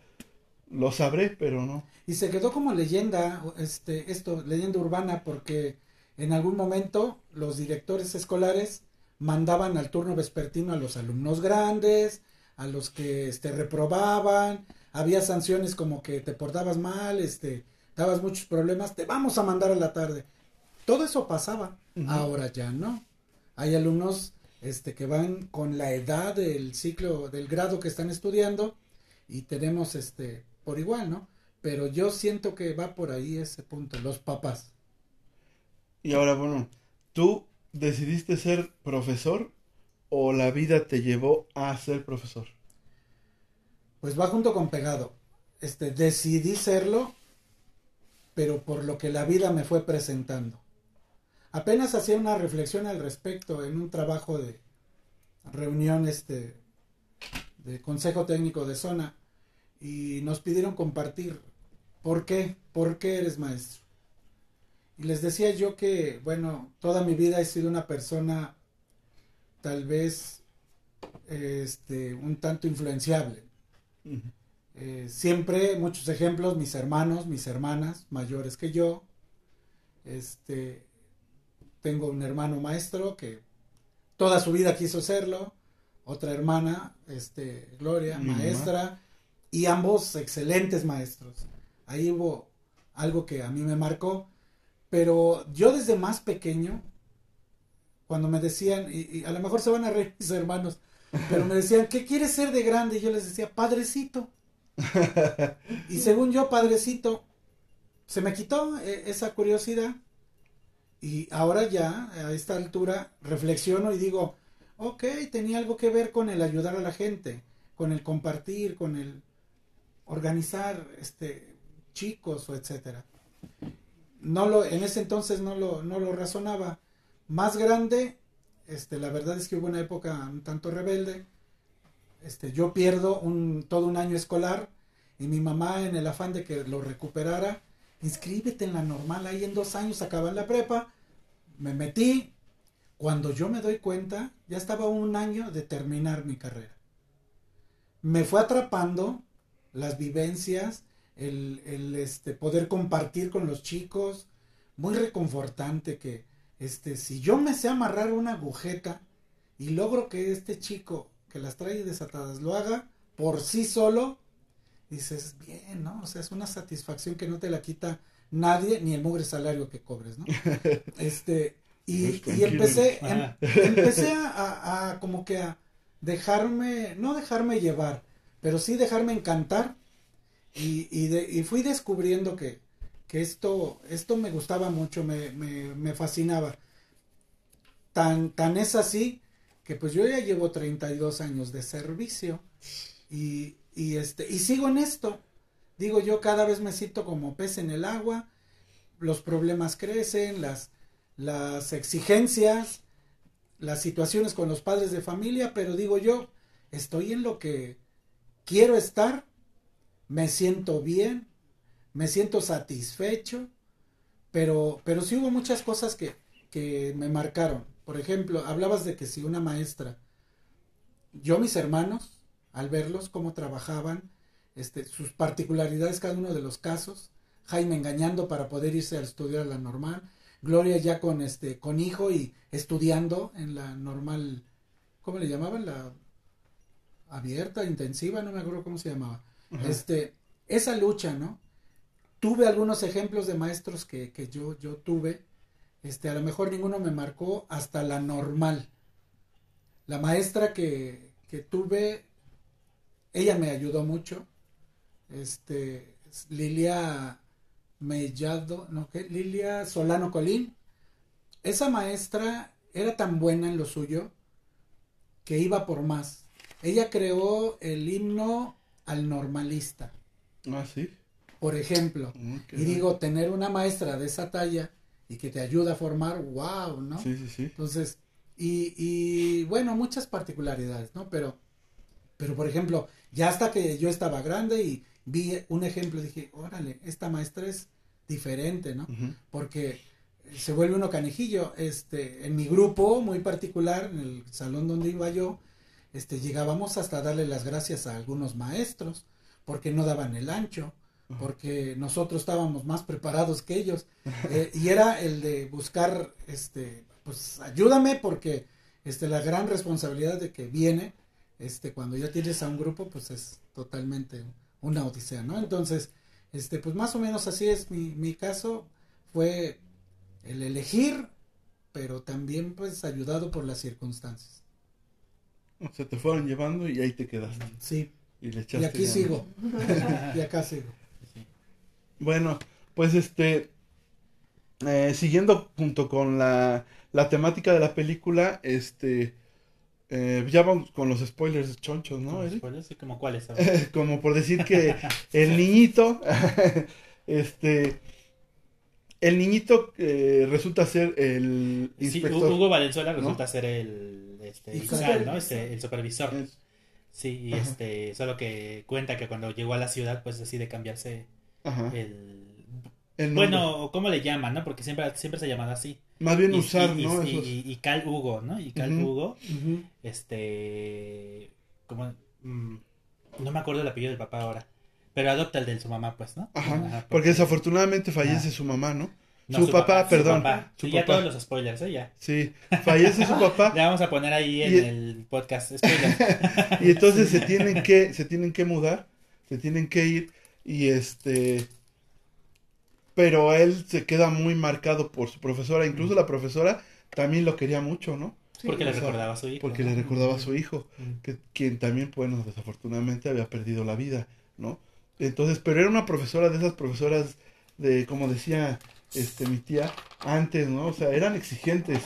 lo sabré, pero no. Y se quedó como leyenda, este, esto, leyenda urbana, porque en algún momento los directores escolares mandaban al turno vespertino a los alumnos grandes, a los que este, reprobaban, había sanciones como que te portabas mal, este, dabas muchos problemas, te vamos a mandar a la tarde. Todo eso pasaba, ahora ya no. Hay alumnos este, que van con la edad del ciclo, del grado que están estudiando y tenemos este, por igual, ¿no? Pero yo siento que va por ahí ese punto, los papás. Y ahora, bueno, ¿tú decidiste ser profesor o la vida te llevó a ser profesor? Pues va junto con pegado. Este, decidí serlo, pero por lo que la vida me fue presentando. Apenas hacía una reflexión al respecto en un trabajo de reunión este, de Consejo Técnico de Zona y nos pidieron compartir por qué, por qué eres maestro. Y les decía yo que, bueno, toda mi vida he sido una persona tal vez este, un tanto influenciable. Eh, siempre muchos ejemplos, mis hermanos, mis hermanas mayores que yo. Este, tengo un hermano maestro que toda su vida quiso serlo, otra hermana, este, Gloria, maestra, y ambos excelentes maestros. Ahí hubo algo que a mí me marcó, pero yo desde más pequeño, cuando me decían, y, a lo mejor se van a reír mis hermanos, pero me decían, ¿qué quieres ser de grande? Y yo les decía, padrecito. [laughs] y según yo, padrecito, se me quitó eh, esa curiosidad y ahora ya, a esta altura, reflexiono y digo, ok, tenía algo que ver con el ayudar a la gente, con el compartir, con el organizar este chicos o etcétera. No lo, en ese entonces no lo, no lo razonaba. Más grande, este, la verdad es que hubo una época un tanto rebelde. Este, yo pierdo un, todo un año escolar y mi mamá en el afán de que lo recuperara, inscríbete en la normal, ahí en dos años acaban la prepa, me metí, cuando yo me doy cuenta, ya estaba un año de terminar mi carrera. Me fue atrapando las vivencias, el, el este, poder compartir con los chicos, muy reconfortante que este, si yo me sé amarrar una agujeta y logro que este chico que las trae desatadas lo haga por sí solo, dices, bien, ¿no? O sea, es una satisfacción que no te la quita nadie, ni el mugre salario que cobres, ¿no? [laughs] Este, y, y empecé, em, empecé a, a, como que a dejarme, no dejarme llevar, pero sí dejarme encantar y, y, de, y fui descubriendo que, que esto, esto me gustaba mucho, me, me, me fascinaba. Tan, tan es así que pues yo ya llevo 32 años de servicio y, y este, y sigo en esto. Digo yo cada vez me siento como pez en el agua, los problemas crecen, las, las exigencias, las situaciones con los padres de familia, pero digo yo, estoy en lo que quiero estar, me siento bien, me siento satisfecho, pero, pero sí hubo muchas cosas que, que me marcaron. Por ejemplo, hablabas de que si una maestra, yo mis hermanos, al verlos cómo trabajaban, este, sus particularidades cada uno de los casos, Jaime engañando para poder irse a estudiar a la normal, Gloria ya con este con hijo y estudiando en la normal, ¿cómo le llamaban? La abierta, intensiva, no me acuerdo cómo se llamaba. Este, esa lucha, ¿no? Tuve algunos ejemplos de maestros que, que yo, yo tuve, este, a lo mejor ninguno me marcó hasta la normal. La maestra que, que tuve, ella me ayudó mucho, este, Lilia Mellado, no, ¿qué? Lilia Solano Colín. Esa maestra era tan buena en lo suyo que iba por más. Ella creó el himno al normalista. Ah, sí. Por ejemplo. Mm, y digo, tener una maestra de esa talla y que te ayuda a formar, wow, ¿no? Sí, sí, sí. Entonces, y, y bueno, muchas particularidades, ¿no? Pero, pero por ejemplo, ya hasta que yo estaba grande y vi un ejemplo, dije, órale, esta maestra es diferente, ¿no? Porque se vuelve uno canijillo. Este, en mi grupo muy particular, en el salón donde iba yo, este, llegábamos hasta darle las gracias a algunos maestros, porque no daban el ancho, porque nosotros estábamos más preparados que ellos. [laughs] Eh, y era el de buscar, este, pues ayúdame porque este, la gran responsabilidad de que viene, este, cuando ya tienes a un grupo, pues es totalmente una odisea, ¿no? Entonces, este, pues más o menos así es mi, mi caso, fue el elegir, pero también pues ayudado por las circunstancias. Se te fueron llevando y ahí te quedaste. Sí, Y le y echaste aquí ganas. sigo. [laughs] [laughs] y acá sigo. Bueno, pues este, eh, siguiendo junto con la, la temática de la película, este, eh, ya vamos con los spoilers chonchos, ¿no? Sí, como cuáles? [laughs] Como por decir que [laughs] el niñito, [laughs] este, el niñito eh, resulta ser el Sí, inspector. Hugo Valenzuela ¿no? resulta ser el este, El fiscal, ¿no? supervisor. Este, el supervisor. Es- Sí, y Ajá. este, solo que cuenta que cuando llegó a la ciudad, pues decide cambiarse ajá, el... Bueno, ¿cómo le llaman, no? Porque siempre, siempre se ha llamado así. Más bien Y- usar, y, ¿no? y, Esos- y- y Cal Hugo, ¿no? Y Cal. Hugo, este... Como... mm, no me acuerdo el apellido del papá ahora. Pero adopta el de su mamá, pues, ¿no? Ajá, porque desafortunadamente fallece Ah. su mamá, ¿no? No, su papá, perdón, su Sí, ya todos los spoilers, ¿eh? Ya. Sí, fallece su papá [laughs] Le vamos a poner ahí en el podcast [laughs] y entonces se tienen que se tienen que mudar, se tienen que ir y este pero él se queda muy marcado por su profesora, incluso la profesora también lo quería mucho, ¿no? Sí, porque le recordaba a su hijo. Porque ¿no? le recordaba a su hijo, Mm. que quien también, bueno, desafortunadamente había perdido la vida, ¿no? Entonces, pero era una profesora de esas profesoras de, como decía este mi tía, antes, ¿no? O sea, eran exigentes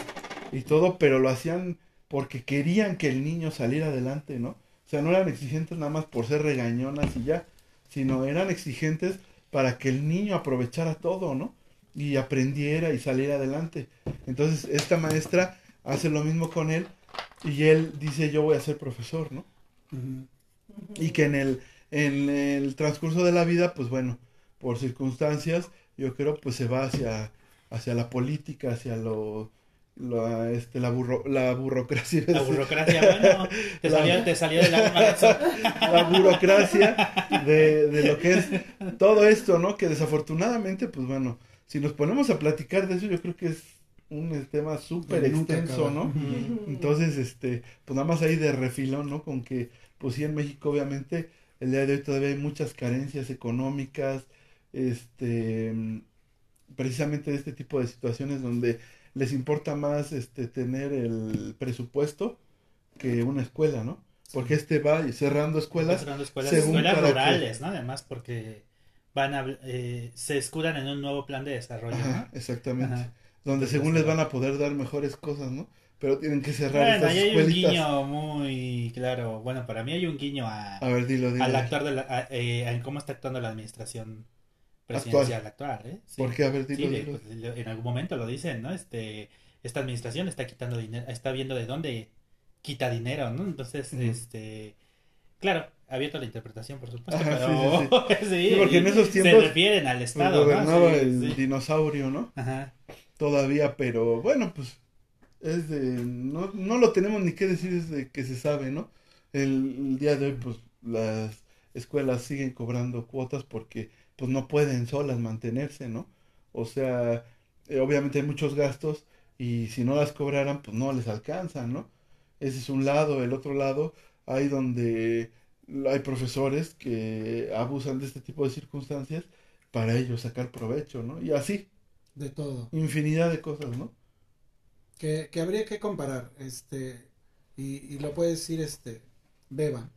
y todo, pero lo hacían porque querían que el niño saliera adelante, ¿no? O sea, no eran exigentes nada más por ser regañonas y ya, sino eran exigentes para que el niño aprovechara todo, ¿no? Y aprendiera y saliera adelante. Entonces, esta maestra hace lo mismo con él y él dice, yo voy a ser profesor, ¿no? Y que en el, en el transcurso de la vida, pues bueno, por circunstancias, yo creo, pues se va hacia, hacia la política, hacia lo, lo- este, la, burro, la burocracia. La burocracia, bueno, te La- salió, te salió alma eso. [laughs] la burocracia de, de lo que es todo esto, ¿no? Que desafortunadamente, pues bueno, si nos ponemos a platicar de eso, yo creo que es un tema súper extenso, acaba. ¿no? Entonces, este, pues nada más ahí de refilón, ¿no? Con que, pues sí, en México, obviamente, el día de hoy todavía hay muchas carencias económicas, este, precisamente de este tipo de situaciones donde les importa más, este, tener el presupuesto que una escuela, ¿no? Porque este va cerrando escuelas, Cerrando escuelas, según escuelas que- rurales, ¿no? Además, porque van a, eh, se escudan en un nuevo plan de desarrollo, ajá, ¿no? exactamente, Ajá. donde según les van a poder dar mejores cosas, ¿no? Pero tienen que cerrar Bueno, estas ahí hay un guiño muy claro. Bueno, para mí hay un guiño a, A ver, dilo, dilo. al actor de la, a- eh, en cómo está actuando la administración presidencial actual, ¿eh? Sí. ¿Por qué? A ver, dilo, pues, en algún momento lo dicen, ¿no? Este, esta administración está quitando dinero, está viendo de dónde quita dinero, ¿no? Entonces, este, claro, abierto a la interpretación, por supuesto, Ajá, pero [laughs] sí, Sí, porque en esos se tiempos, refieren al Estado, ¿no? gobernaba el dinosaurio, ¿no? Ajá. Todavía, pero bueno, pues es de, no, no lo tenemos ni que decir desde que se sabe, ¿no? El, el día de hoy, pues las escuelas siguen cobrando cuotas porque pues no pueden solas mantenerse, ¿no? O sea, eh, obviamente hay muchos gastos y si no las cobraran, pues no les alcanzan, ¿no? Ese es un lado, el otro lado, hay donde hay profesores que abusan de este tipo de circunstancias para ellos sacar provecho, ¿no? Y así, De todo. infinidad de cosas, ¿no? que, que habría que comparar, este, y, y lo puede decir este, Beba.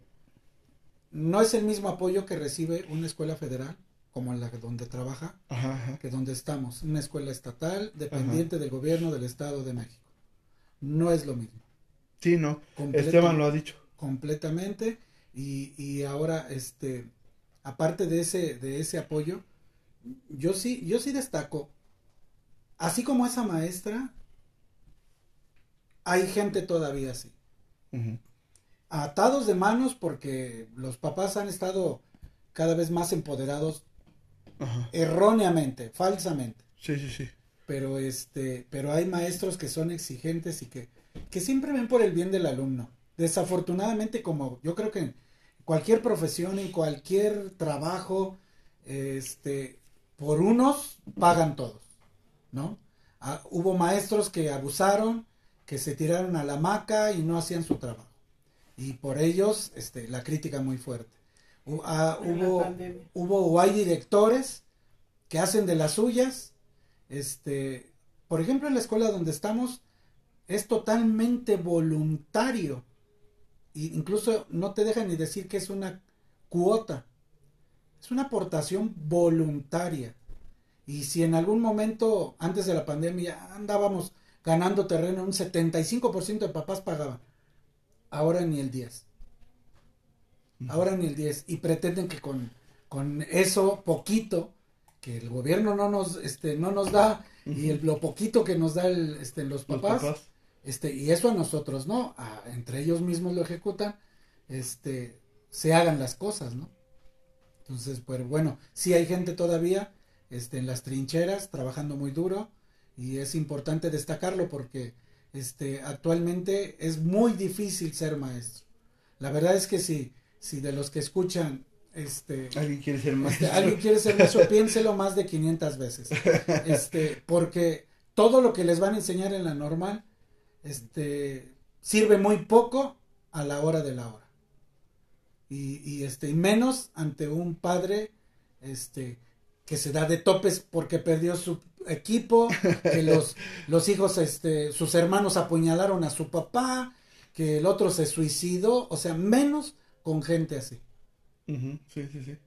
No es el mismo apoyo que recibe una escuela federal, como la donde trabaja, Ajá, ajá. que donde estamos, una escuela estatal dependiente del gobierno del Estado de México. No es lo mismo. Sí, no. Esteban lo ha dicho. completamente y, y ahora este aparte de ese de ese apoyo yo sí yo sí destaco así como esa maestra hay gente todavía así atados de manos porque los papás han estado cada vez más empoderados Ajá. erróneamente falsamente. Sí, sí, sí. pero este pero hay maestros que son exigentes y que que siempre ven por el bien del alumno. Desafortunadamente como yo creo que en cualquier profesión en cualquier trabajo este por unos pagan todos no Ah, hubo maestros que abusaron que se tiraron a la hamaca y no hacían su trabajo. Y por ellos este la crítica muy fuerte ah, hubo hubo o hay directores que hacen de las suyas. Este, por ejemplo, en la escuela donde estamos es totalmente voluntario incluso no te dejan ni decir que es una cuota, es una aportación voluntaria. Y si en algún momento antes de la pandemia andábamos ganando terreno, un 75% de papás pagaban, ahora ni el 10. Ahora ni el 10. Y pretenden que con, con eso poquito que el gobierno no nos, este, no nos da y el, lo poquito que nos da el, este, los papás, este, y eso a nosotros, ¿no? entre ellos mismos lo ejecutan, este, se hagan las cosas, ¿no? Entonces, pues bueno, sí hay gente todavía, este, en las trincheras, trabajando muy duro, y es importante destacarlo porque, este, actualmente es muy difícil ser maestro. La verdad es que si, si de los que escuchan este, alguien quiere ser maestro. Este, alguien quiere ser maestro, [laughs] piénselo más de 500 veces. Este, porque todo lo que les van a enseñar en la normal, este, sirve muy poco a la hora de la hora. Y, y este, y menos ante un padre, este, que se da de topes porque perdió su equipo, que los, [laughs] los hijos, este, sus hermanos apuñalaron a su papá, que el otro se suicidó, o sea, menos con gente así. Sí, sí, sí.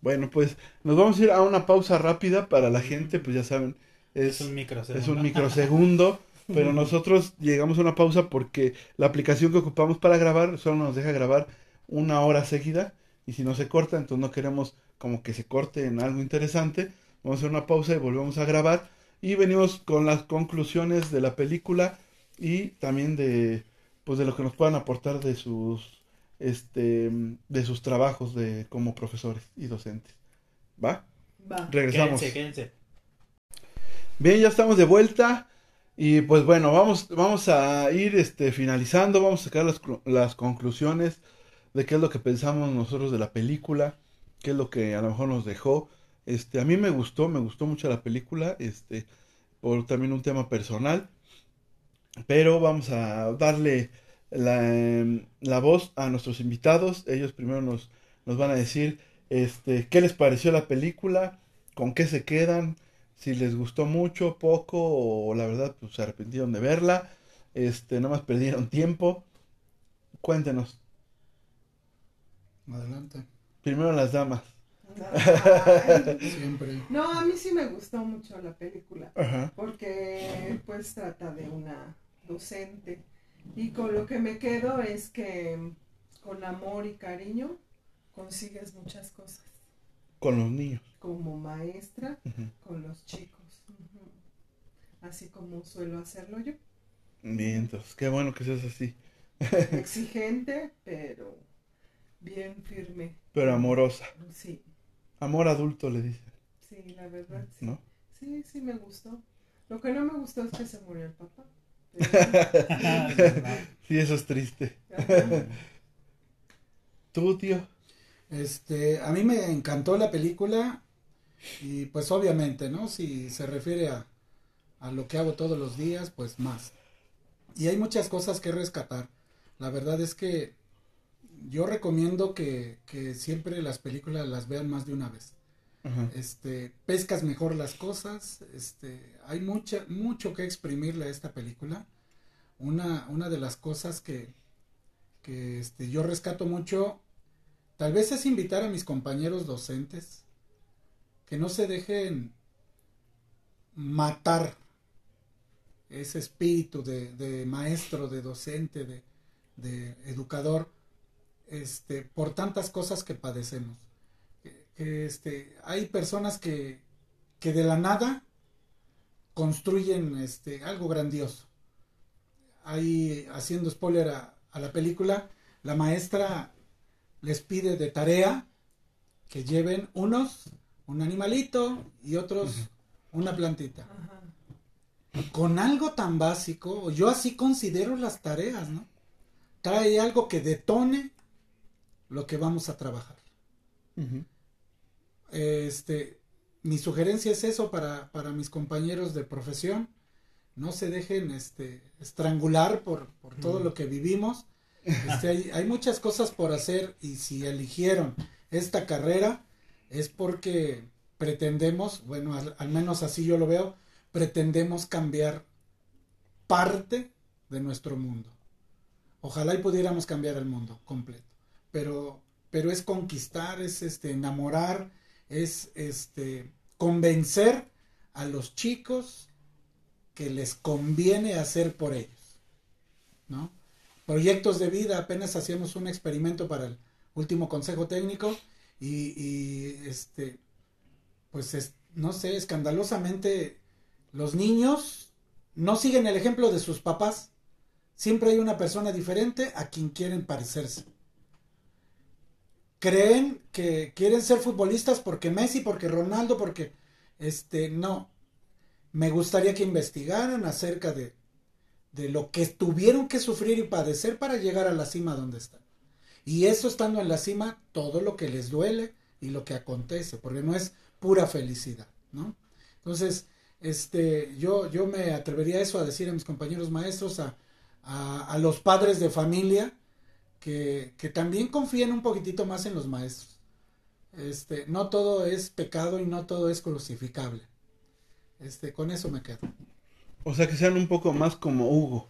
Bueno, pues nos vamos a ir a una pausa rápida para la gente, pues ya saben, es, un microsegundo, es un microsegundo pero nosotros llegamos a una pausa porque la aplicación que ocupamos para grabar solo nos deja grabar una hora seguida y si no se corta, entonces no queremos como que se corte en algo interesante. Vamos a hacer una pausa y volvemos a grabar y venimos con las conclusiones de la película y también de pues de lo que nos puedan aportar de sus este, de sus trabajos de, como profesores y docentes. ¿Va? Va. Regresamos. Quédense, quédense. Bien, ya estamos de vuelta. Y pues bueno, vamos, vamos a ir este, finalizando, vamos a sacar las, las conclusiones de qué es lo que pensamos nosotros de la película, qué es lo que a lo mejor nos dejó. Este, a mí me gustó, me gustó mucho la película, este, por también un tema personal. Pero vamos a darle la, la, voz a nuestros invitados. Ellos primero nos, nos van a decir este, qué les pareció la película, con qué se quedan, si les gustó mucho, poco, o la verdad pues, se arrepintieron de verla, este, más perdieron tiempo. Cuéntenos. Adelante. Primero las damas. Siempre. No, a mí sí me gustó mucho la película. Porque pues trata de una docente y con lo que me quedo es que con amor y cariño consigues muchas cosas. Con los niños. Como maestra, con los chicos. Así como suelo hacerlo yo. Bien, entonces, qué bueno que seas así. [laughs] Exigente, pero bien firme. Pero amorosa. Sí. Amor adulto le dicen. Sí, la verdad. Sí. ¿No? Sí, sí me gustó. Lo que no me gustó es que se murió el papá. [laughs] sí, eso es triste. ¿Tú, tío? Este, a mí me encantó la película y pues obviamente, ¿no? Si se refiere a, a lo que hago todos los días, pues más. Y hay muchas cosas que rescatar. La verdad es que yo recomiendo que, que siempre las películas las vean más de una vez. Este, pescas mejor las cosas, este, hay mucha, mucho que exprimirle a esta película. Una, una de las cosas que, que este, yo rescato mucho, tal vez es invitar a mis compañeros docentes que no se dejen matar ese espíritu de, de maestro, de docente, de, de educador, este, por tantas cosas que padecemos este, hay personas que, que de la nada construyen este, algo grandioso. Ahí, haciendo spoiler a, la película, la maestra les pide de tarea que lleven unos un animalito y otros una plantita. Con algo tan básico, yo así considero las tareas, ¿no? Trae algo que detone lo que vamos a trabajar. Este, mi sugerencia es eso para, para mis compañeros de profesión. No se dejen este, estrangular por, por todo lo que vivimos. Este, hay, hay, muchas cosas por hacer y si eligieron esta carrera es porque pretendemos, bueno, al, al menos así yo lo veo, pretendemos cambiar parte de nuestro mundo. Ojalá y pudiéramos cambiar el mundo completo. Pero, pero es conquistar, es este, enamorar, es este, convencer a los chicos que les conviene hacer por ellos. ¿no? Proyectos de vida, apenas hacíamos un experimento para el último consejo técnico y, y este, pues es, no sé, escandalosamente los niños no siguen el ejemplo de sus papás. Siempre hay una persona diferente a quien quieren parecerse. Creen que quieren ser futbolistas porque Messi, porque Ronaldo, porque este no. Me gustaría que investigaran acerca de, de lo que tuvieron que sufrir y padecer para llegar a la cima donde están. Y eso estando en la cima, todo lo que les duele y lo que acontece, porque no es pura felicidad, ¿no? Entonces, este, yo, yo me atrevería a eso, a decir a mis compañeros maestros, a, a, los padres de familia, que, que, también confíen un poquitito más en los maestros. Este, no todo es pecado y no todo es crucificable. Este, con eso me quedo. O sea, que sean un poco más como Hugo.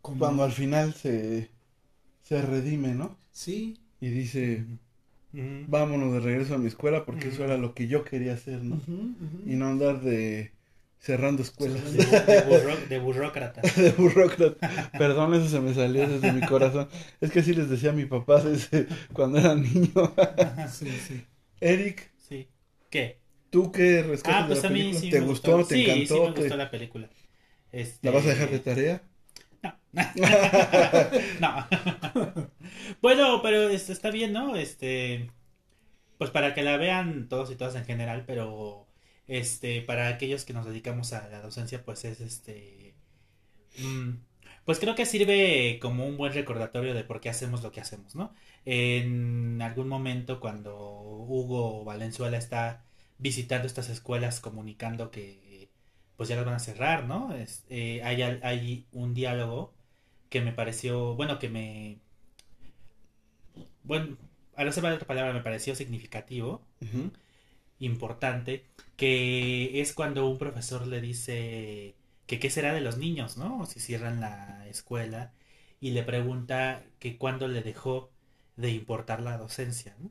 Cuando al final se, se redime, ¿no? Sí. Y dice, vámonos de regreso a mi escuela porque eso era lo que yo quería hacer, ¿no? Y no andar de cerrando escuelas. De, burrócrata. [laughs] de burrócrata. Perdón, eso se me salió desde mi corazón. Es que así les decía a mi papá desde cuando era niño. [laughs] sí, sí. Eric. Sí. ¿Qué? ¿Tú qué rescatas ah, pues de la a mí película? sí ¿Te me gustó? ¿Te sí, encantó? Sí, me ¿Te- gustó la película. Este... ¿La vas a dejar de tarea? no. [laughs] bueno, pero este, está bien, ¿no? Este, pues para que la vean todos y todas en general, pero este, para aquellos que nos dedicamos a la docencia, pues es este, mm, pues creo que sirve como un buen recordatorio de por qué hacemos lo que hacemos, ¿no? En algún momento cuando Hugo Valenzuela está visitando estas escuelas comunicando que pues ya las van a cerrar, ¿no? Es, eh, hay, hay un diálogo que me pareció, bueno, que me, bueno, a ser otra palabra, me pareció significativo, Ujú. Importante, que es cuando un profesor le dice que qué será de los niños, ¿no? Si cierran la escuela y le pregunta que cuándo le dejó de importar la docencia, ¿no?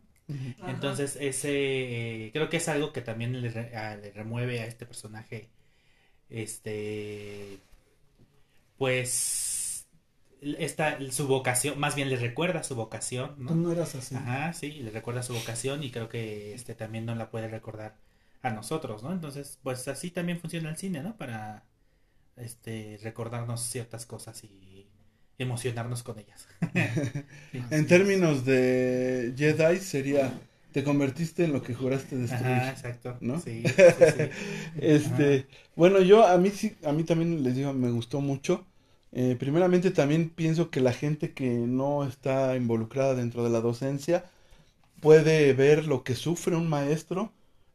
Ajá. Entonces, ese eh, creo que es algo que también le, a- le remueve a este personaje. Este. Pues. Esta, su vocación, más bien le recuerda su vocación, Tú ¿no? no eras así. Ajá, sí, le recuerda su vocación y creo que este también no la puede recordar a nosotros, ¿no? Entonces, pues así también funciona el cine, ¿no? Para este recordarnos ciertas cosas y emocionarnos con ellas. [laughs] En términos de Jedi sería, te convertiste en lo que juraste destruir. Ajá, exacto. ¿No? Sí, [laughs] sí, sí. Este, bueno, yo a mí sí, a mí también les digo, me gustó mucho. Eh, primeramente también pienso que la gente que no está involucrada dentro de la docencia puede ver lo que sufre un maestro,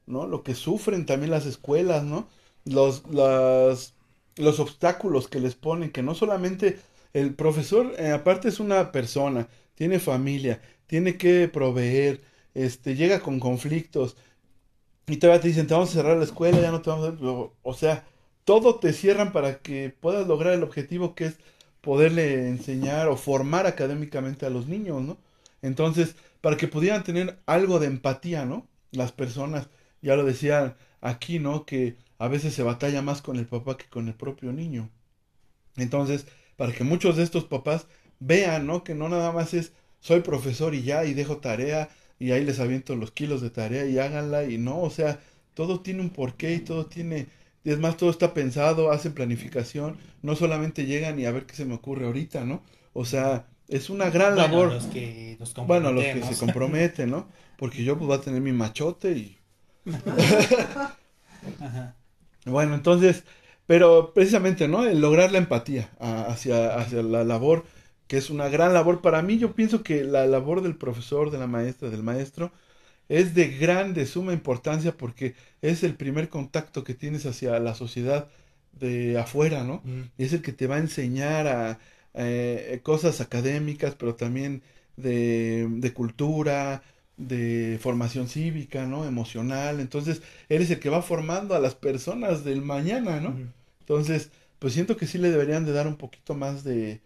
¿no? Lo que sufren también las escuelas, ¿no? Los, las, los obstáculos que les ponen, que no solamente el profesor, eh, aparte es una persona, tiene familia, tiene que proveer, este, llega con conflictos, y todavía te dicen, te vamos a cerrar la escuela, ya no te vamos a... O, sea, todo te cierran para que puedas lograr el objetivo que es poderle enseñar o formar académicamente a los niños, ¿no? Entonces, para que pudieran tener algo de empatía, ¿no? Las personas, ya lo decían aquí, ¿no? Que a veces se batalla más con el papá que con el propio niño. Entonces, para que muchos de estos papás vean, ¿no? Que no nada más es, soy profesor y ya, y dejo tarea, y ahí les aviento los kilos de tarea y háganla, y no, o sea, todo tiene un porqué y todo tiene, es más, todo está pensado, hacen planificación, no solamente llegan y a ver qué se me ocurre ahorita, ¿no? O sea, es una gran Bueno, labor. los que nos Bueno, los que se comprometen, ¿no? Porque yo pues voy a tener mi machote y [laughs] Ajá. bueno, entonces, pero precisamente, ¿no? El lograr la empatía a- hacia, hacia la labor, que es una gran labor. Para mí, yo pienso que la labor del profesor, de la maestra, del maestro, es de gran, de suma importancia porque es el primer contacto que tienes hacia la sociedad de afuera, ¿no? Mm. es el que te va a enseñar a eh, cosas académicas, pero también de, de cultura, de formación cívica, ¿no? Emocional. Entonces, él es el que va formando a las personas del mañana, ¿no? Entonces, pues siento que sí le deberían de dar un poquito más de,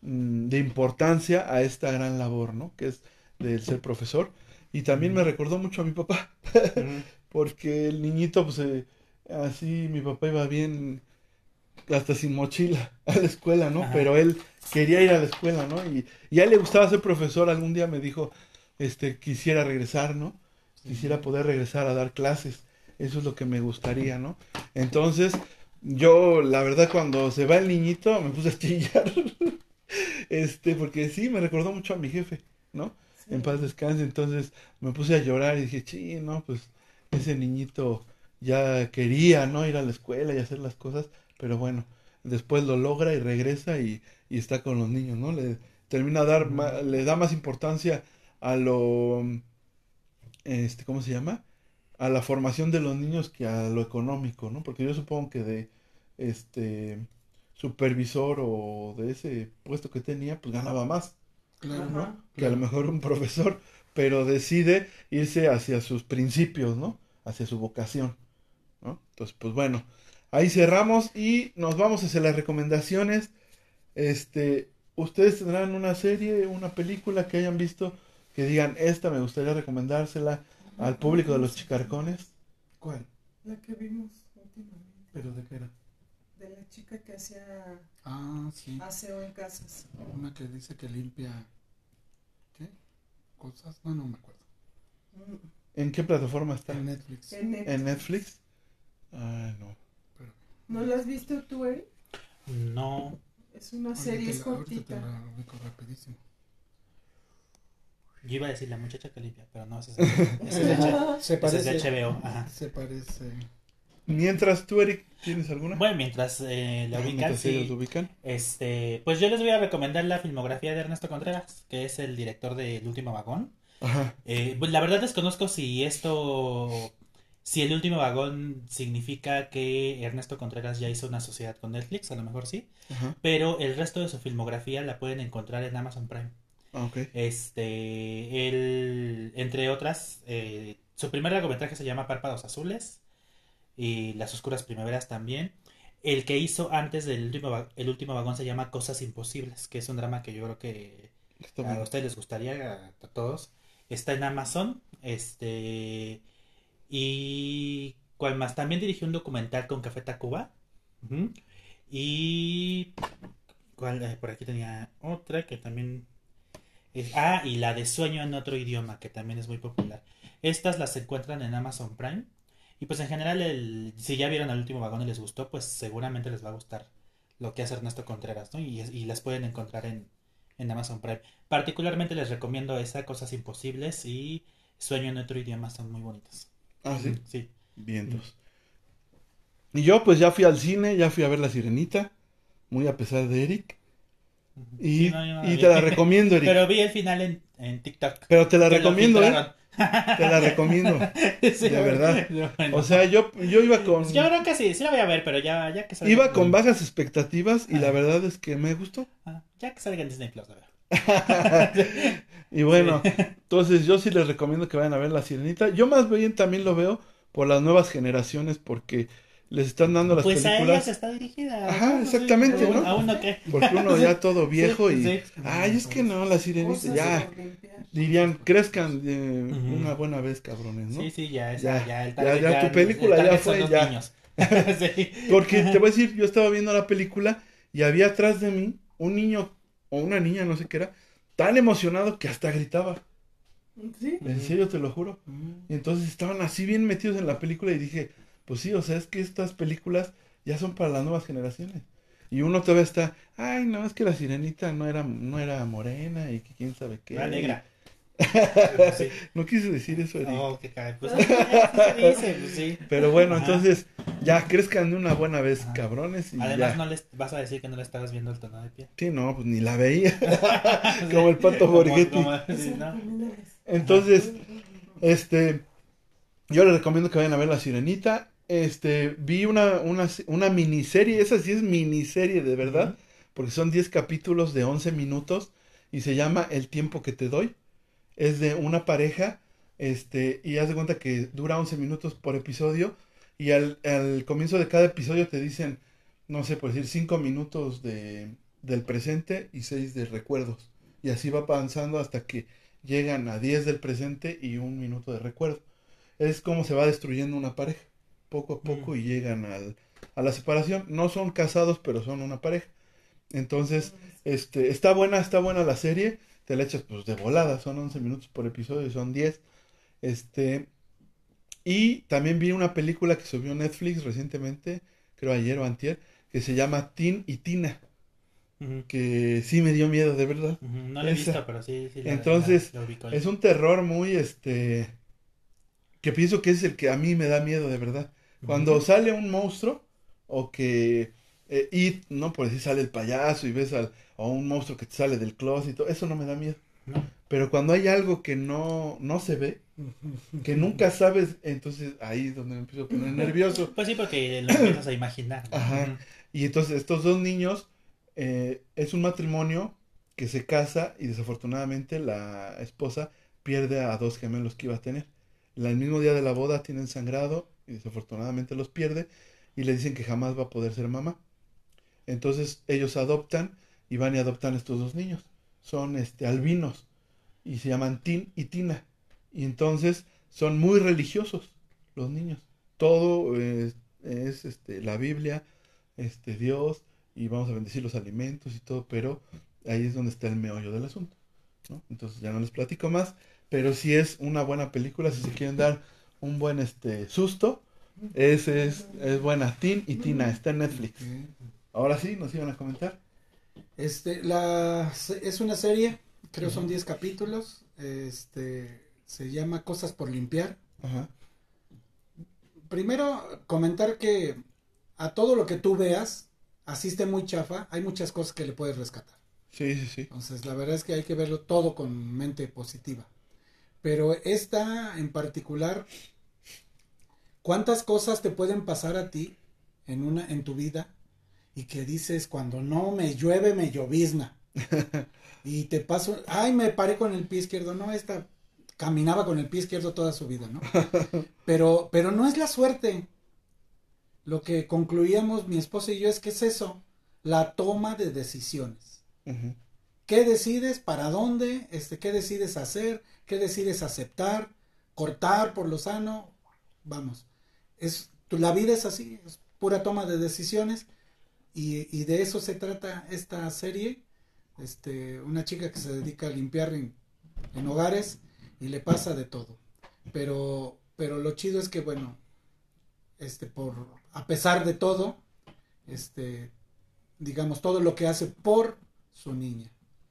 mm, de importancia a esta gran labor, ¿no? Que es del ser profesor. Y también me recordó mucho a mi papá, [laughs] porque el niñito, pues eh, así mi papá iba bien, hasta sin mochila [laughs] a la escuela, ¿no? Ajá. Pero él quería ir a la escuela, ¿no? Y, y a él le gustaba ser profesor, algún día me dijo, este, quisiera regresar, ¿no? Quisiera poder regresar a dar clases, eso es lo que me gustaría, ¿no? Entonces, yo, la verdad, cuando se va el niñito, me puse a [laughs] chillar, este, porque sí, me recordó mucho a mi jefe, ¿no? En paz descanse. Entonces me puse a llorar y dije, sí, no, pues ese niñito ya quería, ¿no? Ir a la escuela y hacer las cosas, pero bueno, después lo logra y regresa y, y está con los niños, ¿no? Le termina a dar, ma- le da más importancia a lo, este, ¿cómo se llama? A la formación de los niños que a lo económico, ¿no? Porque yo supongo que de, este, supervisor o de ese puesto que tenía, pues ganaba más Claro, Ajá. ¿no? que a lo mejor un profesor, pero decide irse hacia sus principios, ¿no? Hacia su vocación, ¿no? Entonces, pues bueno, ahí cerramos y nos vamos hacia las recomendaciones. Este, ustedes tendrán una serie, una película que hayan visto que digan, esta me gustaría recomendársela al público de los chicarcones. ¿Cuál? La que vimos últimamente. ¿Pero de qué era? De la chica que hacía Ah, sí. aseo en casas. Una que dice que limpia. ¿Qué? ¿Cosas? No, no me acuerdo. ¿En qué plataforma está? En Netflix. En Netflix. ¿En Netflix? Ah, no. Pero, ¿No la has visto tú, Eric? No. Es una ahorita serie, la- te cortita. la ubico rapidísimo. Yo iba a decir la muchacha que limpia, pero no, ese es, [laughs] ese es de, [laughs] es. HBO. Ajá. Se parece. Mientras tú, Eric, ¿tienes alguna? Bueno, mientras eh, la ubican, mientras ellos sí. lo ubican. Este, pues yo les voy a recomendar la filmografía de Ernesto Contreras, que es el director de El último vagón. Ajá. Eh, pues la verdad desconozco si esto, si el último vagón significa que Ernesto Contreras ya hizo una sociedad con Netflix, a lo mejor sí, Ajá. pero el resto de su filmografía la pueden encontrar en Amazon Prime. Ah, ok. Este, él, entre otras, eh, su primer largometraje se llama Párpados Azules y Las Oscuras Primaveras también. El que hizo antes del último, el último vagón se llama Cosas Imposibles, que es un drama que yo creo que a ustedes les gustaría, a, a todos. Está en Amazon, este, y cuál más, también dirigió un documental con Café Tacuba. Ujú. Y ¿cuál? Eh, por aquí tenía otra que también es- ah, y la de Sueño en otro idioma, que también es muy popular. Estas las encuentran en Amazon Prime. Y pues en general, el, si ya vieron el último vagón y les gustó, pues seguramente les va a gustar lo que hace Ernesto Contreras, ¿no? Y, y las pueden encontrar en, en Amazon Prime. Particularmente les recomiendo esa, Cosas Imposibles y Sueño en otro idioma, son muy bonitas. Ah, sí. Sí. Vientos. Y yo pues ya fui al cine, ya fui a ver La Sirenita, muy a pesar de Eric. Y, Sí, no, yo no la y vi. te la recomiendo, [laughs] Eric. Pero, Pero vi el final en, en TikTok. te la recomiendo, ¿eh? Te la recomiendo. [laughs] Sí, de verdad. O sea, yo, yo iba con... Yo creo que sí, sí la voy a ver, pero ya, ya que salga. Iba con bajas expectativas y la verdad es que me gustó. Ah, ya que salga en Disney Plus, la verdad. [laughs] Y bueno, [laughs] entonces yo sí les recomiendo que vayan a ver La Sirenita. Yo más bien también lo veo por las nuevas generaciones porque les están dando las Pues a películas. ellas está dirigida. Ajá, exactamente, ¿no? A uno que. Porque uno ya [laughs] todo viejo y... Sí. Ay, es que no, La Sirenita, ya... Dirían, crezcan eh, una buena vez, cabrones, ¿no? Sí, sí, ya, Ya, esa, ya, el ya, target, ya, tu película el ya fue, ya. niños. [laughs] sí. Porque te voy a decir, yo estaba viendo la película y había atrás de mí un niño o una niña, no sé qué era, tan emocionado que hasta gritaba. ¿Sí? En serio, te lo juro. Y entonces estaban así bien metidos en la película y dije, pues sí, o sea, es que estas películas ya son para las nuevas generaciones. Y uno todavía está, ay, no, es que la sirenita no era, no era morena y que quién sabe qué. La negra. [laughs] Sí. No quise decir eso, Eric. Oh, qué caray. Pues sí, se dice, pues sí. Pero bueno, Ajá. entonces ya crezcan de una buena vez, Ajá. cabrones. Y Además, ya. no les vas a decir que no le estabas viendo el tono de piel. Sí, no, pues ni la veía. [laughs] Como el pato Borghetti. como- sí, ¿no? Entonces, este, yo les recomiendo que vayan a ver La Sirenita. Este, vi una, una, una miniserie, esa sí es miniserie de verdad, porque son 10 capítulos de 11 minutos y se llama El tiempo que te doy. Es de una pareja, este, y haz de cuenta que dura 11 minutos por episodio y al, al comienzo de cada episodio te dicen, no sé, por decir 5 minutos de, del presente y 6 de recuerdos. Y así va avanzando hasta que llegan a 10 del presente y un minuto de recuerdo. Es como se va destruyendo una pareja, poco a poco, Mm. y llegan al, a la separación. No son casados, pero son una pareja. Entonces, este, está buena, está buena la serie. Te la echas pues de volada, son 11 minutos por episodio, son 10. Este, y también vi una película que subió Netflix recientemente, creo ayer o antier, que se llama Tin y Tina, que sí me dio miedo, de verdad. No la he Esa. visto, pero sí. sí la- Entonces, la- la ubico. Es un terror muy, este, que pienso que es el que a mí me da miedo, de verdad. Cuando sale un monstruo, o que, eh, It, ¿no? Por decir, sale el payaso y ves al, o un monstruo que te sale del closet eso no me da miedo. ¿no? Pero cuando hay algo que no, no se ve, que nunca sabes, entonces ahí es donde me empiezo a poner nervioso. Pues sí, porque lo empiezas a imaginar. ¿no? Ajá. Y entonces estos dos niños, eh, es un matrimonio que se casa y desafortunadamente la esposa pierde a dos gemelos que iba a tener. El mismo día de la boda tienen sangrado y desafortunadamente los pierde y le dicen que jamás va a poder ser mamá. Entonces ellos adoptan y van y adoptan estos dos niños. Son este albinos y se llaman Tin y Tina. Y entonces son muy religiosos los niños. Todo eh, es este la Biblia, este Dios y vamos a bendecir los alimentos y todo, pero ahí es donde está el meollo del asunto. Entonces ya no les platico más, pero sí es una buena película si se quieren dar un buen este susto. Ese es, es buena. Tin y Tina, está en Netflix. Ahora sí, nos iban a comentar. Este, la, es una serie, creo son 10 capítulos, este, se llama Cosas por limpiar. Ajá. Primero, comentar que a todo lo que tú veas, asiste muy chafa, hay muchas cosas que le puedes rescatar. Sí, sí, sí. Entonces, la verdad es que hay que verlo todo con mente positiva. Pero esta en particular, ¿cuántas cosas te pueden pasar a ti en una en tu vida y que dices cuando no me llueve me llovizna? [laughs] y te paso, ay, me paré con el pie izquierdo, no, esta caminaba con el pie izquierdo toda su vida, ¿no? [laughs] Pero pero no es la suerte. Lo que concluíamos mi esposa y yo es que es eso, la toma de decisiones. ¿Qué decides? ¿Para dónde? Este, ¿Qué decides hacer? ¿Qué decides aceptar? ¿Cortar por lo sano? Vamos. Es, tu- la vida es así, es pura toma de decisiones. Y, y de eso se trata esta serie. Este, una chica que se dedica a limpiar en, en hogares y le pasa de todo. Pero, pero lo chido es que, bueno, este, por, a pesar de todo, este, digamos, todo lo que hace por su niña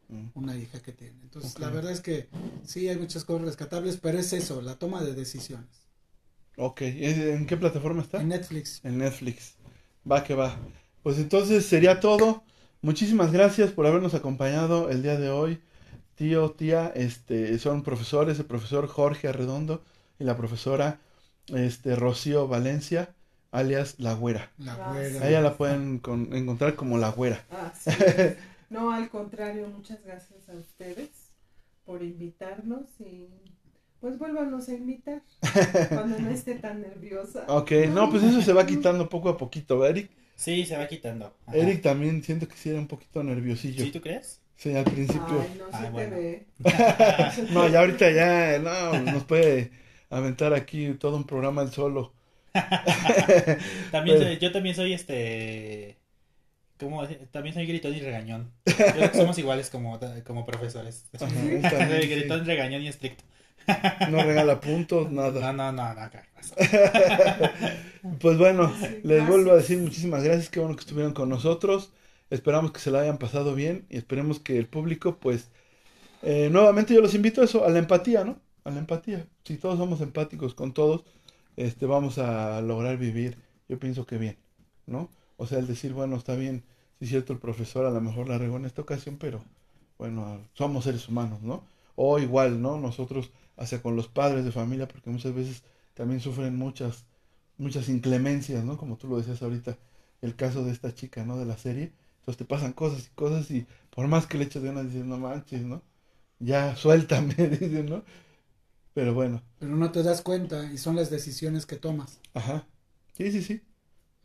Mm. una hija que tiene. Entonces, la verdad es que sí hay muchas cosas rescatables, pero es eso, la toma de decisiones. Ok, ¿es- ¿en qué plataforma está? En Netflix. En Netflix. Va que va. Pues entonces sería todo. Muchísimas gracias por habernos acompañado el día de hoy. Tío, tía, este, son profesores, el profesor Jorge Arredondo y la profesora este, Rocío Valencia, alias La Güera. La Ah, güera. A ella la pueden con- encontrar como La Güera. Ah, sí. [laughs] No, al contrario, muchas gracias a ustedes por invitarnos y pues vuélvanos a invitar [laughs] cuando no esté tan nerviosa. Ok, no, pues eso se va quitando poco a poquito. ¿verdad, Eric, Sí, se va quitando. Ajá. Eric también siento que sí era un poquito nerviosillo. ¿Sí tú crees? Sí, al principio. Ay, no se Ay, te bueno. ve. [laughs] No, ya ahorita ya, no, nos puede aventar aquí todo un programa el solo. [laughs] También Pero- soy- yo también soy este como también soy gritón y regañón. Yo creo que somos iguales como, como profesores. Ajá, también, sí. gritón, regañón y estricto. No regala puntos, No, nada. no, no, no, ¿qué pasa? Pues bueno, Sí, les gracias. vuelvo a decir muchísimas gracias, qué bueno que estuvieron con nosotros. Esperamos que se la hayan pasado bien y esperemos que el público, pues, eh, nuevamente yo los invito a eso, a la empatía, ¿no? A la empatía. Si todos somos empáticos con todos, este, vamos a lograr vivir, yo pienso que bien, ¿no? O sea, el decir, bueno, está bien, sí es cierto, el profesor a lo mejor la regó en esta ocasión, pero bueno, somos seres humanos, ¿no? O igual, ¿no? Nosotros, hacia con los padres de familia, porque muchas veces también sufren muchas, muchas inclemencias, ¿no? Como tú lo decías ahorita, el caso de esta chica, ¿no? De la serie. Entonces te pasan cosas y cosas y por más que le eches de una dices, no manches, ¿no? Ya [laughs] suéltame, dicen, ¿no? Pero bueno, Pero no te das cuenta y son las decisiones que tomas. ajá. Sí, sí, sí.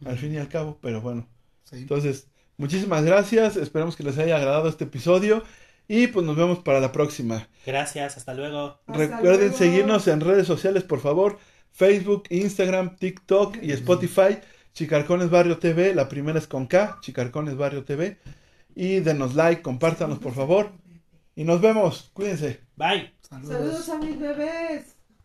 Al fin y al cabo, pero bueno. ¿sí? Entonces, Muchísimas gracias, esperamos que les haya agradado este episodio y pues nos vemos para la próxima. Gracias, hasta luego. Hasta Recuerden luego. seguirnos en redes sociales, por favor, Facebook, Instagram, TikTok y Spotify, Chicarcones Barrio TV, la primera es con K, Chicarcones Barrio TV, y denos like, compártanos por favor, y nos vemos, cuídense. Bye. Saludos a mis bebés.